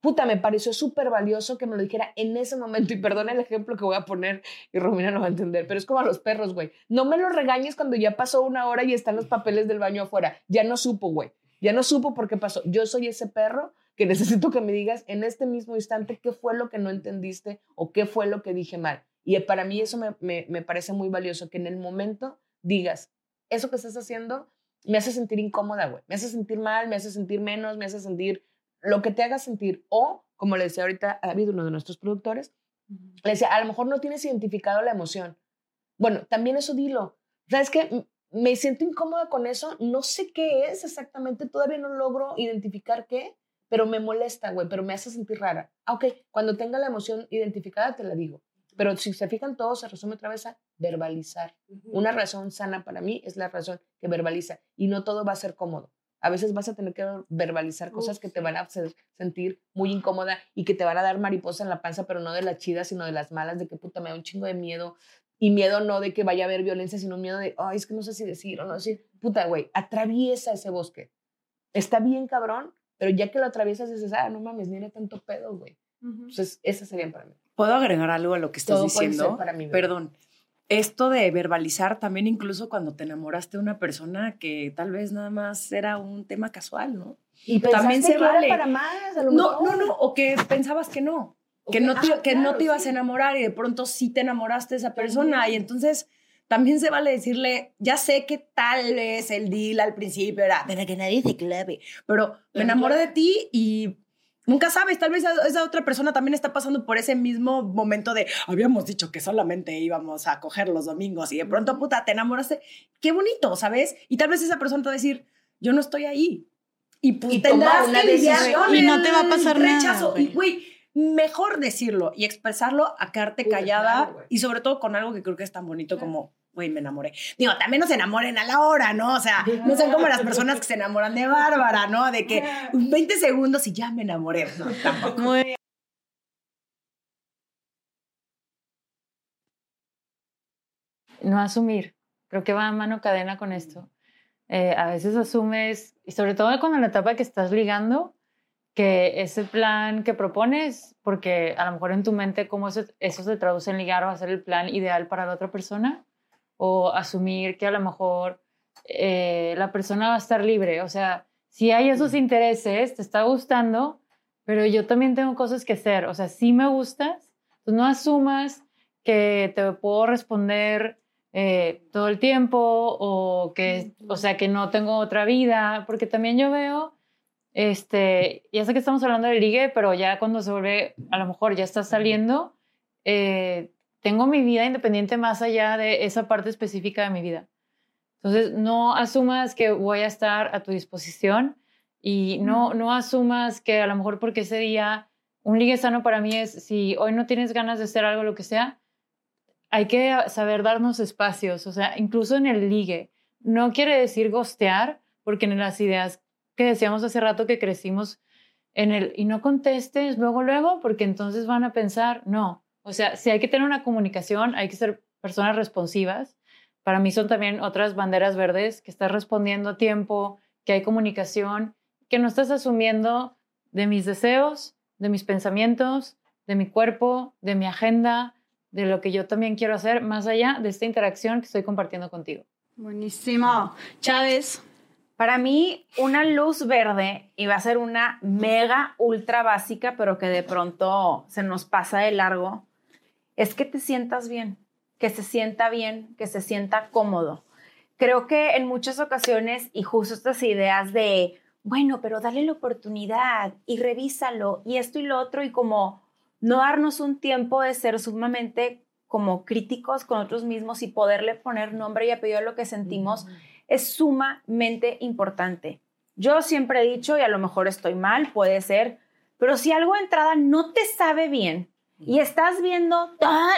puta, me pareció súper valioso que me lo dijera en ese momento. Y perdona el ejemplo que voy a poner y Romina no va a entender, pero es como a los perros, güey. No me lo regañes cuando ya pasó una hora y están los papeles del baño afuera. Ya no supo, güey. Ya no supo por qué pasó. Yo soy ese perro que necesito que me digas en este mismo instante qué fue lo que no entendiste o qué fue lo que dije mal. Y para mí eso me, me, me parece muy valioso, que en el momento digas, eso que estás haciendo me hace sentir incómoda, güey. Me hace sentir mal, me hace sentir menos, me hace sentir lo que te haga sentir. O, como le decía ahorita a David, uno de nuestros productores, le decía, a lo mejor no tienes identificado la emoción. Bueno, también eso dilo. ¿Sabes qué? Me siento incómoda con eso, no sé qué es exactamente, todavía no logro identificar qué, pero me molesta, güey, pero me hace sentir rara. Ah, ok, cuando tenga la emoción identificada te la digo. Pero si se fijan todos, se resume otra vez a verbalizar. Una razón sana para mí es la razón que verbaliza y no todo va a ser cómodo. A veces vas a tener que verbalizar cosas que te van a hacer sentir muy incómoda y que te van a dar mariposa en la panza, pero no de las chidas, sino de las malas, de que puta me da un chingo de miedo. Y miedo no de que vaya a haber violencia, sino miedo de, ay, es que no sé si decir o no decir. Puta, güey, atraviesa ese bosque. Está bien, cabrón, pero ya que lo atraviesas dices, ah, no mames, ni era tanto pedo, güey. Entonces, esa sería para mí. ¿Puedo agregar algo a lo que estás Todo diciendo? para mí. Perdón esto de verbalizar también incluso cuando te enamoraste de una persona que tal vez nada más era un tema casual, ¿no? Y también se que vale. Era para más, a lo no, mejor. no, no, o que pensabas que no, que no te, ah, que no claro, te ibas sí. a enamorar y de pronto sí te enamoraste de esa persona y entonces también se vale decirle, ya sé que tal vez el deal al principio era, pero que nadie se clave, pero me enamoré de ti y Nunca sabes, tal vez esa, otra persona también está pasando por ese mismo momento de habíamos dicho que solamente íbamos a coger los domingos y de pronto, puta, te enamoraste. Qué bonito, ¿sabes? Y tal vez esa persona te va a decir, yo no estoy ahí. Y pues Y toma tendrás una que lidiar decisión. con Y no te va a pasar nada, rechazo. güey. Y, güey, mejor decirlo y expresarlo a quedarte callada claro, y sobre todo con algo que creo que es tan bonito como, güey, me enamoré. Digo, también no se enamoren a la hora, ¿no? O sea, no sean como las personas que se enamoran de Bárbara, ¿no? De que 20 segundos y ya me enamoré. No, tampoco. Muy bien. no asumir. Creo que va a mano cadena con esto. Eh, a veces asumes, y sobre todo cuando en la etapa que estás ligando, que ese plan que propones, porque a lo mejor en tu mente cómo eso, eso se traduce en ligar va a ser el plan ideal para la otra persona, o asumir que a lo mejor eh, la persona va a estar libre. O sea, si hay esos intereses, te está gustando, pero yo también tengo cosas que hacer. O sea, si me gustas, pues no asumas que te puedo responder eh, todo el tiempo o que, o sea, que no tengo otra vida, porque también yo veo, este, ya sé que estamos hablando de ligue, pero ya cuando se vuelve, a lo mejor ya está saliendo, eh, tengo mi vida independiente más allá de esa parte específica de mi vida. Entonces, no asumas que voy a estar a tu disposición y no, no asumas que a lo mejor porque ese día un ligue sano para mí es si hoy no tienes ganas de hacer algo, lo que sea, hay que saber darnos espacios, o sea, incluso en el ligue. No quiere decir gostear, porque en las ideas que decíamos hace rato que crecimos en el y no contestes luego, luego, porque entonces van a pensar, no. O sea, si hay que tener una comunicación, hay que ser personas responsivas. Para mí son también otras banderas verdes, que estás respondiendo a tiempo, que hay comunicación, que no estás asumiendo de mis deseos, de mis pensamientos, de mi cuerpo, de mi agenda, de lo que yo también quiero hacer, más allá de esta interacción que estoy compartiendo contigo. Buenísimo. Chávez. Para mí, una luz verde iba a ser una mega ultra básica, pero que de pronto se nos pasa de largo, es que te sientas bien, que se sienta bien, que se sienta cómodo. Creo que en muchas ocasiones, y justo estas ideas de, bueno, pero dale la oportunidad y revísalo y esto y lo otro, y como no darnos un tiempo de ser sumamente como críticos con otros mismos y poderle poner nombre y apellido a lo que sentimos es sumamente importante. Yo siempre he dicho, y a lo mejor estoy mal, puede ser, pero si algo de entrada no te sabe bien y estás viendo,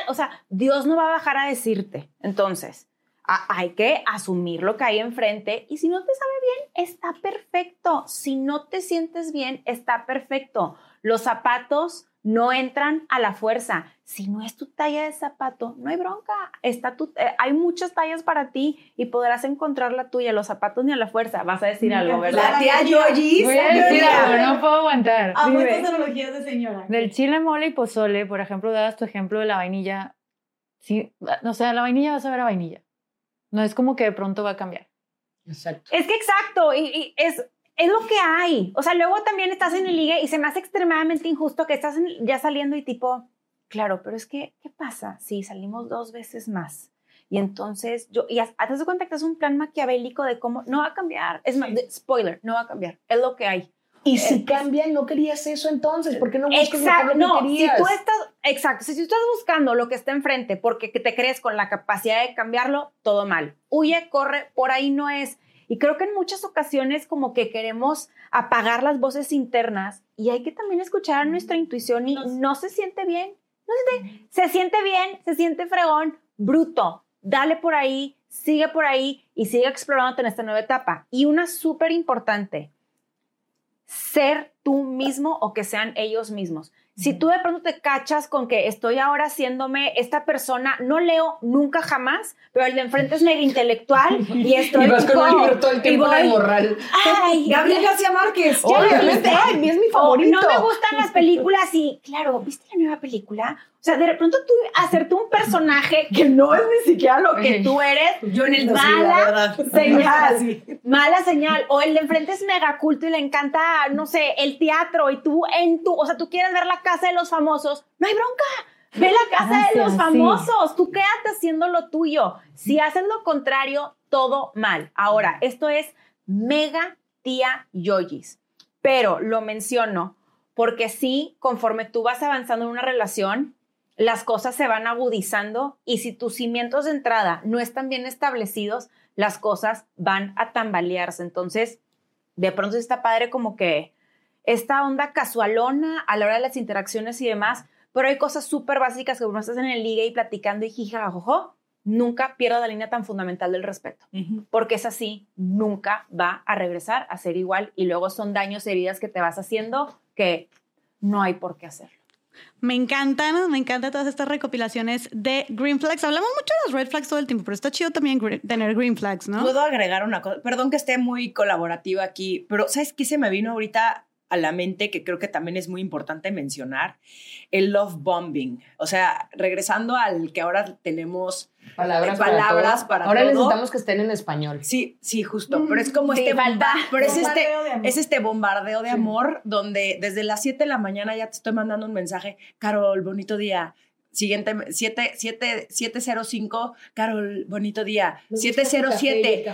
o sea, Dios no va a bajar a decirte. Entonces, hay que asumir lo que hay enfrente y si no te sabe bien, está perfecto. Si no te sientes bien, está perfecto. Los zapatos no entran a la fuerza. Si no es tu talla de zapato, no hay bronca. Está tu, eh, hay muchas tallas para ti y podrás encontrar la tuya. Los zapatos ni a la fuerza. Vas a decir algo, ¿verdad? La tía Yoyis. Voy a decir algo, no puedo aguantar. Amo estas analogías de señora. Del chile, mole y pozole, por ejemplo, dabas tu ejemplo de la vainilla. Sí, o sea, la vainilla va a saber a vainilla. No es como que de pronto va a cambiar. Exacto. Es que exacto, y, y es, es lo que hay. O sea, luego también estás en el ligue y se me hace extremadamente injusto que estás en- ya saliendo y tipo, claro, pero es que, ¿qué pasa si salimos dos veces más? Y entonces yo, y haz- hazte cuenta que es un plan maquiavélico de cómo, no va a cambiar. Es más, de- spoiler, no va a cambiar. Es lo que hay. Y si cambian, no querías eso entonces, ¿por qué no buscas Exacto, lo que no, si querías? tú estás, exacto, si tú estás buscando lo que está enfrente porque que te crees con la capacidad de cambiarlo, todo mal. Huye, corre, por ahí no es. Y creo que en muchas ocasiones como que queremos apagar las voces internas y hay que también escuchar a nuestra intuición y no se siente bien, no se, siente- se siente bien, se siente fregón, bruto, dale por ahí, sigue por ahí y sigue explorándote en esta nueva etapa. Y una súper importante, ser tú mismo o que sean ellos mismos. Si tú de pronto te cachas con que estoy ahora haciéndome esta persona, no leo nunca jamás, pero el de enfrente es mega intelectual y estoy Y vas con un libro todo el tiempo en el voy, morral. Ay, Gabriel García Márquez. ya Oye, lo viste. ay, es mi O favorito. no me gustan las películas y, claro, ¿viste la nueva película? O sea, de pronto tú hacerte un personaje que no es ni siquiera lo que tú eres, Yo en el mala señal. Sí. Mala señal. O el de enfrente es mega culto y le encanta, no sé, el teatro y tú en tu, o sea, tú quieres ver la casa de los famosos. No hay bronca. Ve la casa de los sí. famosos. Tú quédate haciendo lo tuyo. Si haces lo contrario, todo mal. Ahora, esto es mega tía Yoyis. Pero lo menciono porque sí, conforme tú vas avanzando en una relación, las cosas se van agudizando y si tus cimientos de entrada no están bien establecidos, las cosas van a tambalearse. Entonces, de pronto está padre como que esta onda casualona a la hora de las interacciones y demás, pero hay cosas súper básicas que uno estás en el ligue y platicando y jijajojo, nunca pierda la línea tan fundamental del respeto, porque es así, nunca va a regresar a ser igual y luego son daños, heridas que te vas haciendo que no hay por qué hacer. Me encantan, me encantan todas estas recopilaciones de green flags. Hablamos mucho de las red flags todo el tiempo, pero está chido también tener green flags, ¿no? Puedo agregar una cosa. Perdón que esté muy colaborativa aquí, pero ¿sabes qué se me vino ahorita a la mente que creo que también es muy importante mencionar? El love bombing. O sea, regresando al que ahora tenemos Palabras, Palabras todo. para Ahora todo. necesitamos que estén en español. Sí, sí, justo. Pero es como este falta. bomba- pero es este, Bombardeo de amor. es este bombardeo de amor donde desde las 7 de la mañana ya te estoy mandando un mensaje. Carol, bonito día. Siguiente, 7, 7, 705. Carol, bonito día. 707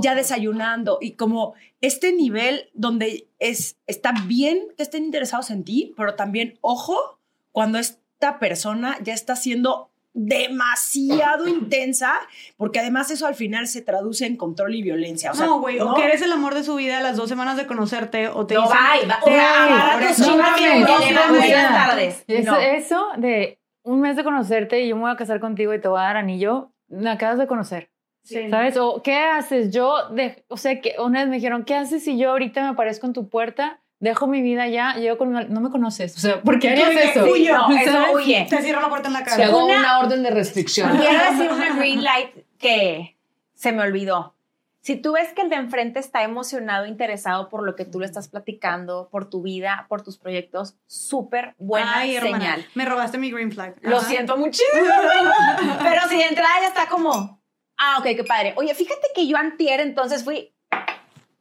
ya desayunando y como este nivel donde es está bien que estén interesados en ti, pero también ojo cuando esta persona ya está siendo demasiado intensa, porque además eso al final se traduce en control y violencia. O sea, no, güey, o que eres el amor de su vida a las dos semanas de conocerte, o te No, dicen, bye, va- te eso- no no, buenas no. tardes. No. eso de un mes de conocerte y yo me voy a casar contigo y te voy a dar anillo, me acabas de conocer. Sí. ¿Sabes? O ¿qué haces? Yo, de, o sea, que una vez me dijeron, ¿qué haces si yo ahorita me aparezco en tu puerta? Dejo mi vida ya, llego con una- no me conoces. O sea, ¿por qué harías eso? Huyo. No, eso huye. Te cierro la puerta en la Se cara. hago Una- una, orden de restricción. Quiero decir una green light que se me olvidó. Si tú ves que el de enfrente está emocionado, interesado por lo que tú le estás platicando, por tu vida, por tus proyectos, súper buena Ay, hermana, señal. me robaste mi green flag. Lo Ajá. siento muchísimo. Pero si de entrada ya está como, ah, ok, qué padre. Oye, fíjate que yo antier entonces fui,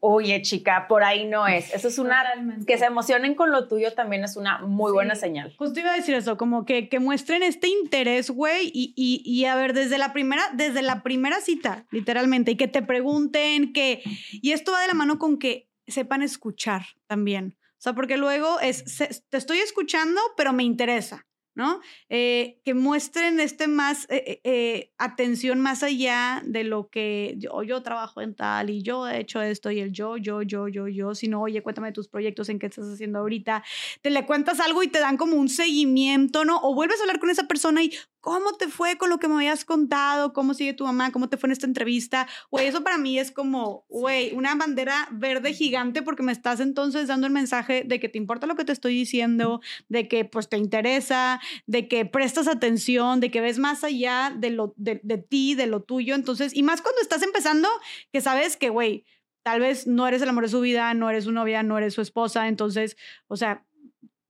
oye, chica, por ahí no es. Eso es una, Totalmente. que se emocionen con lo tuyo también es una muy buena señal. Justo iba a decir eso, como que, que muestren este interés, güey, y, y, y a ver, desde la primera, desde la primera cita, literalmente, y que te pregunten, que, y esto va de la mano con que sepan escuchar también. O sea, porque luego es, se- te estoy escuchando, pero me interesa, ¿no? Eh, que muestren este más, eh, eh, atención más allá de lo que yo, yo trabajo en tal y yo he hecho esto y el yo, yo, yo, yo, yo, sino, oye, cuéntame tus proyectos, en qué estás haciendo ahorita, te le cuentas algo y te dan como un seguimiento, ¿no? O vuelves a hablar con esa persona y, ¿cómo te fue con lo que me habías contado? ¿Cómo sigue tu mamá? ¿Cómo te fue en esta entrevista? Güey, eso para mí es como, güey, una bandera verde gigante porque me estás entonces dando el mensaje de que te importa lo que te estoy diciendo, de que pues te interesa, de que prestas atención, de que ves más allá de, lo, de, de ti, de lo tuyo. Entonces, y más cuando estás empezando, que sabes que, güey, tal vez no eres el amor de su vida, no eres su novia, no eres su esposa. Entonces, o sea,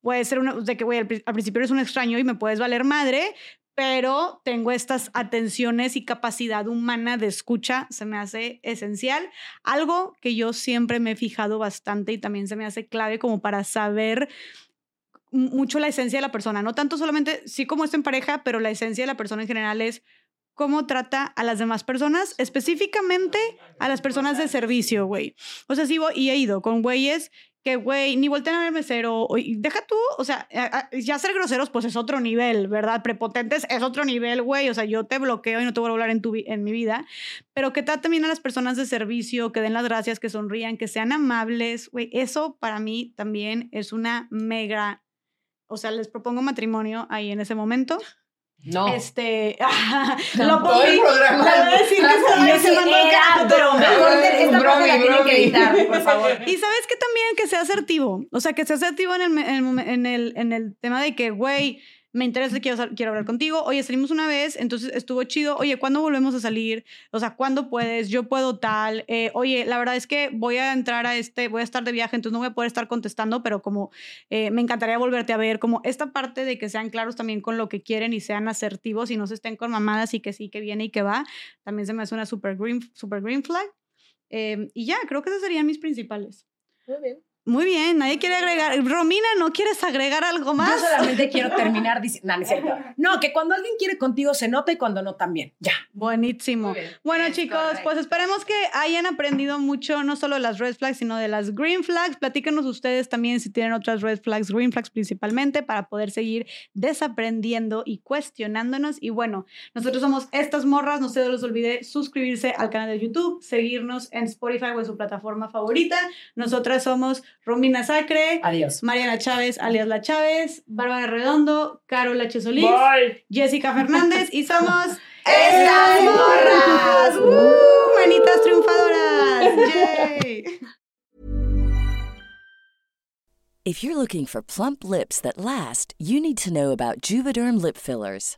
puede ser una, de que, güey, al, al principio eres un extraño y me puedes valer madre, pero tengo estas atenciones y capacidad humana de escucha, se me hace esencial. Algo que yo siempre me he fijado bastante y también se me hace clave como para saber mu- mucho la esencia de la persona, no tanto solamente, sí como está en pareja, pero la esencia de la persona en general es cómo trata a las demás personas, específicamente a las personas de servicio, güey. O sea, sí y he ido con güeyes que, güey, ni voltean a ver mesero, deja tú, o sea, ya ser groseros, pues es otro nivel, ¿verdad? Prepotentes es otro nivel, güey, o sea, yo te bloqueo y no te vuelvo a hablar en, tu, en mi vida, pero que traten bien a las personas de servicio, que den las gracias, que sonrían, que sean amables, güey, eso para mí también es una mega, o sea, les propongo matrimonio ahí en ese momento. No. Este, lo Todo el programa. a decir que se sí mandó el era, carajo. pero mejor te- esta Bromi, la tienen que editar, por favor. Y sabes que también que sea asertivo, o sea, que sea asertivo en el, en el, en el, en el tema de que, güey, me interesa, quiero, quiero hablar contigo, oye, salimos una vez, entonces estuvo chido, oye, ¿cuándo volvemos a salir? O sea, ¿cuándo puedes? Yo puedo tal, Eh, oye, la verdad es que voy a entrar a este, voy a estar de viaje, entonces no voy a poder estar contestando, pero como eh, me encantaría volverte a ver, como esta parte de que sean claros también con lo que quieren y sean asertivos y no se estén con mamadas y que sí, que viene y que va, también se me hace una super green, super green flag. Eh, y ya, creo que esos serían mis principales. Muy bien. Muy bien, nadie quiere agregar. Romina, ¿no quieres agregar algo más? Yo solamente quiero terminar diciendo. No, no. No, que cuando alguien quiere contigo se nota y cuando no también. Ya. Buenísimo. Bueno, Es chicos, correcto. pues esperemos que hayan aprendido mucho, no solo de las red flags, sino de las green flags. Platíquenos ustedes también si tienen otras red flags, green flags principalmente, para poder seguir desaprendiendo y cuestionándonos. Y bueno, nosotros somos estas morras. No se les olvide suscribirse al canal de YouTube, seguirnos en Spotify o en su plataforma favorita. Nosotras somos Romina Sacre. Adiós. Mariana Chávez, alias La Chávez, Bárbara Redondo, Carol H. Solís, Bye. Jessica Fernández y somos ¡Estas morras! ¡Uh! ¡Manitas triunfadoras! ¡Yay! If you're looking for plump lips that last, you need to know about Juvederm lip fillers.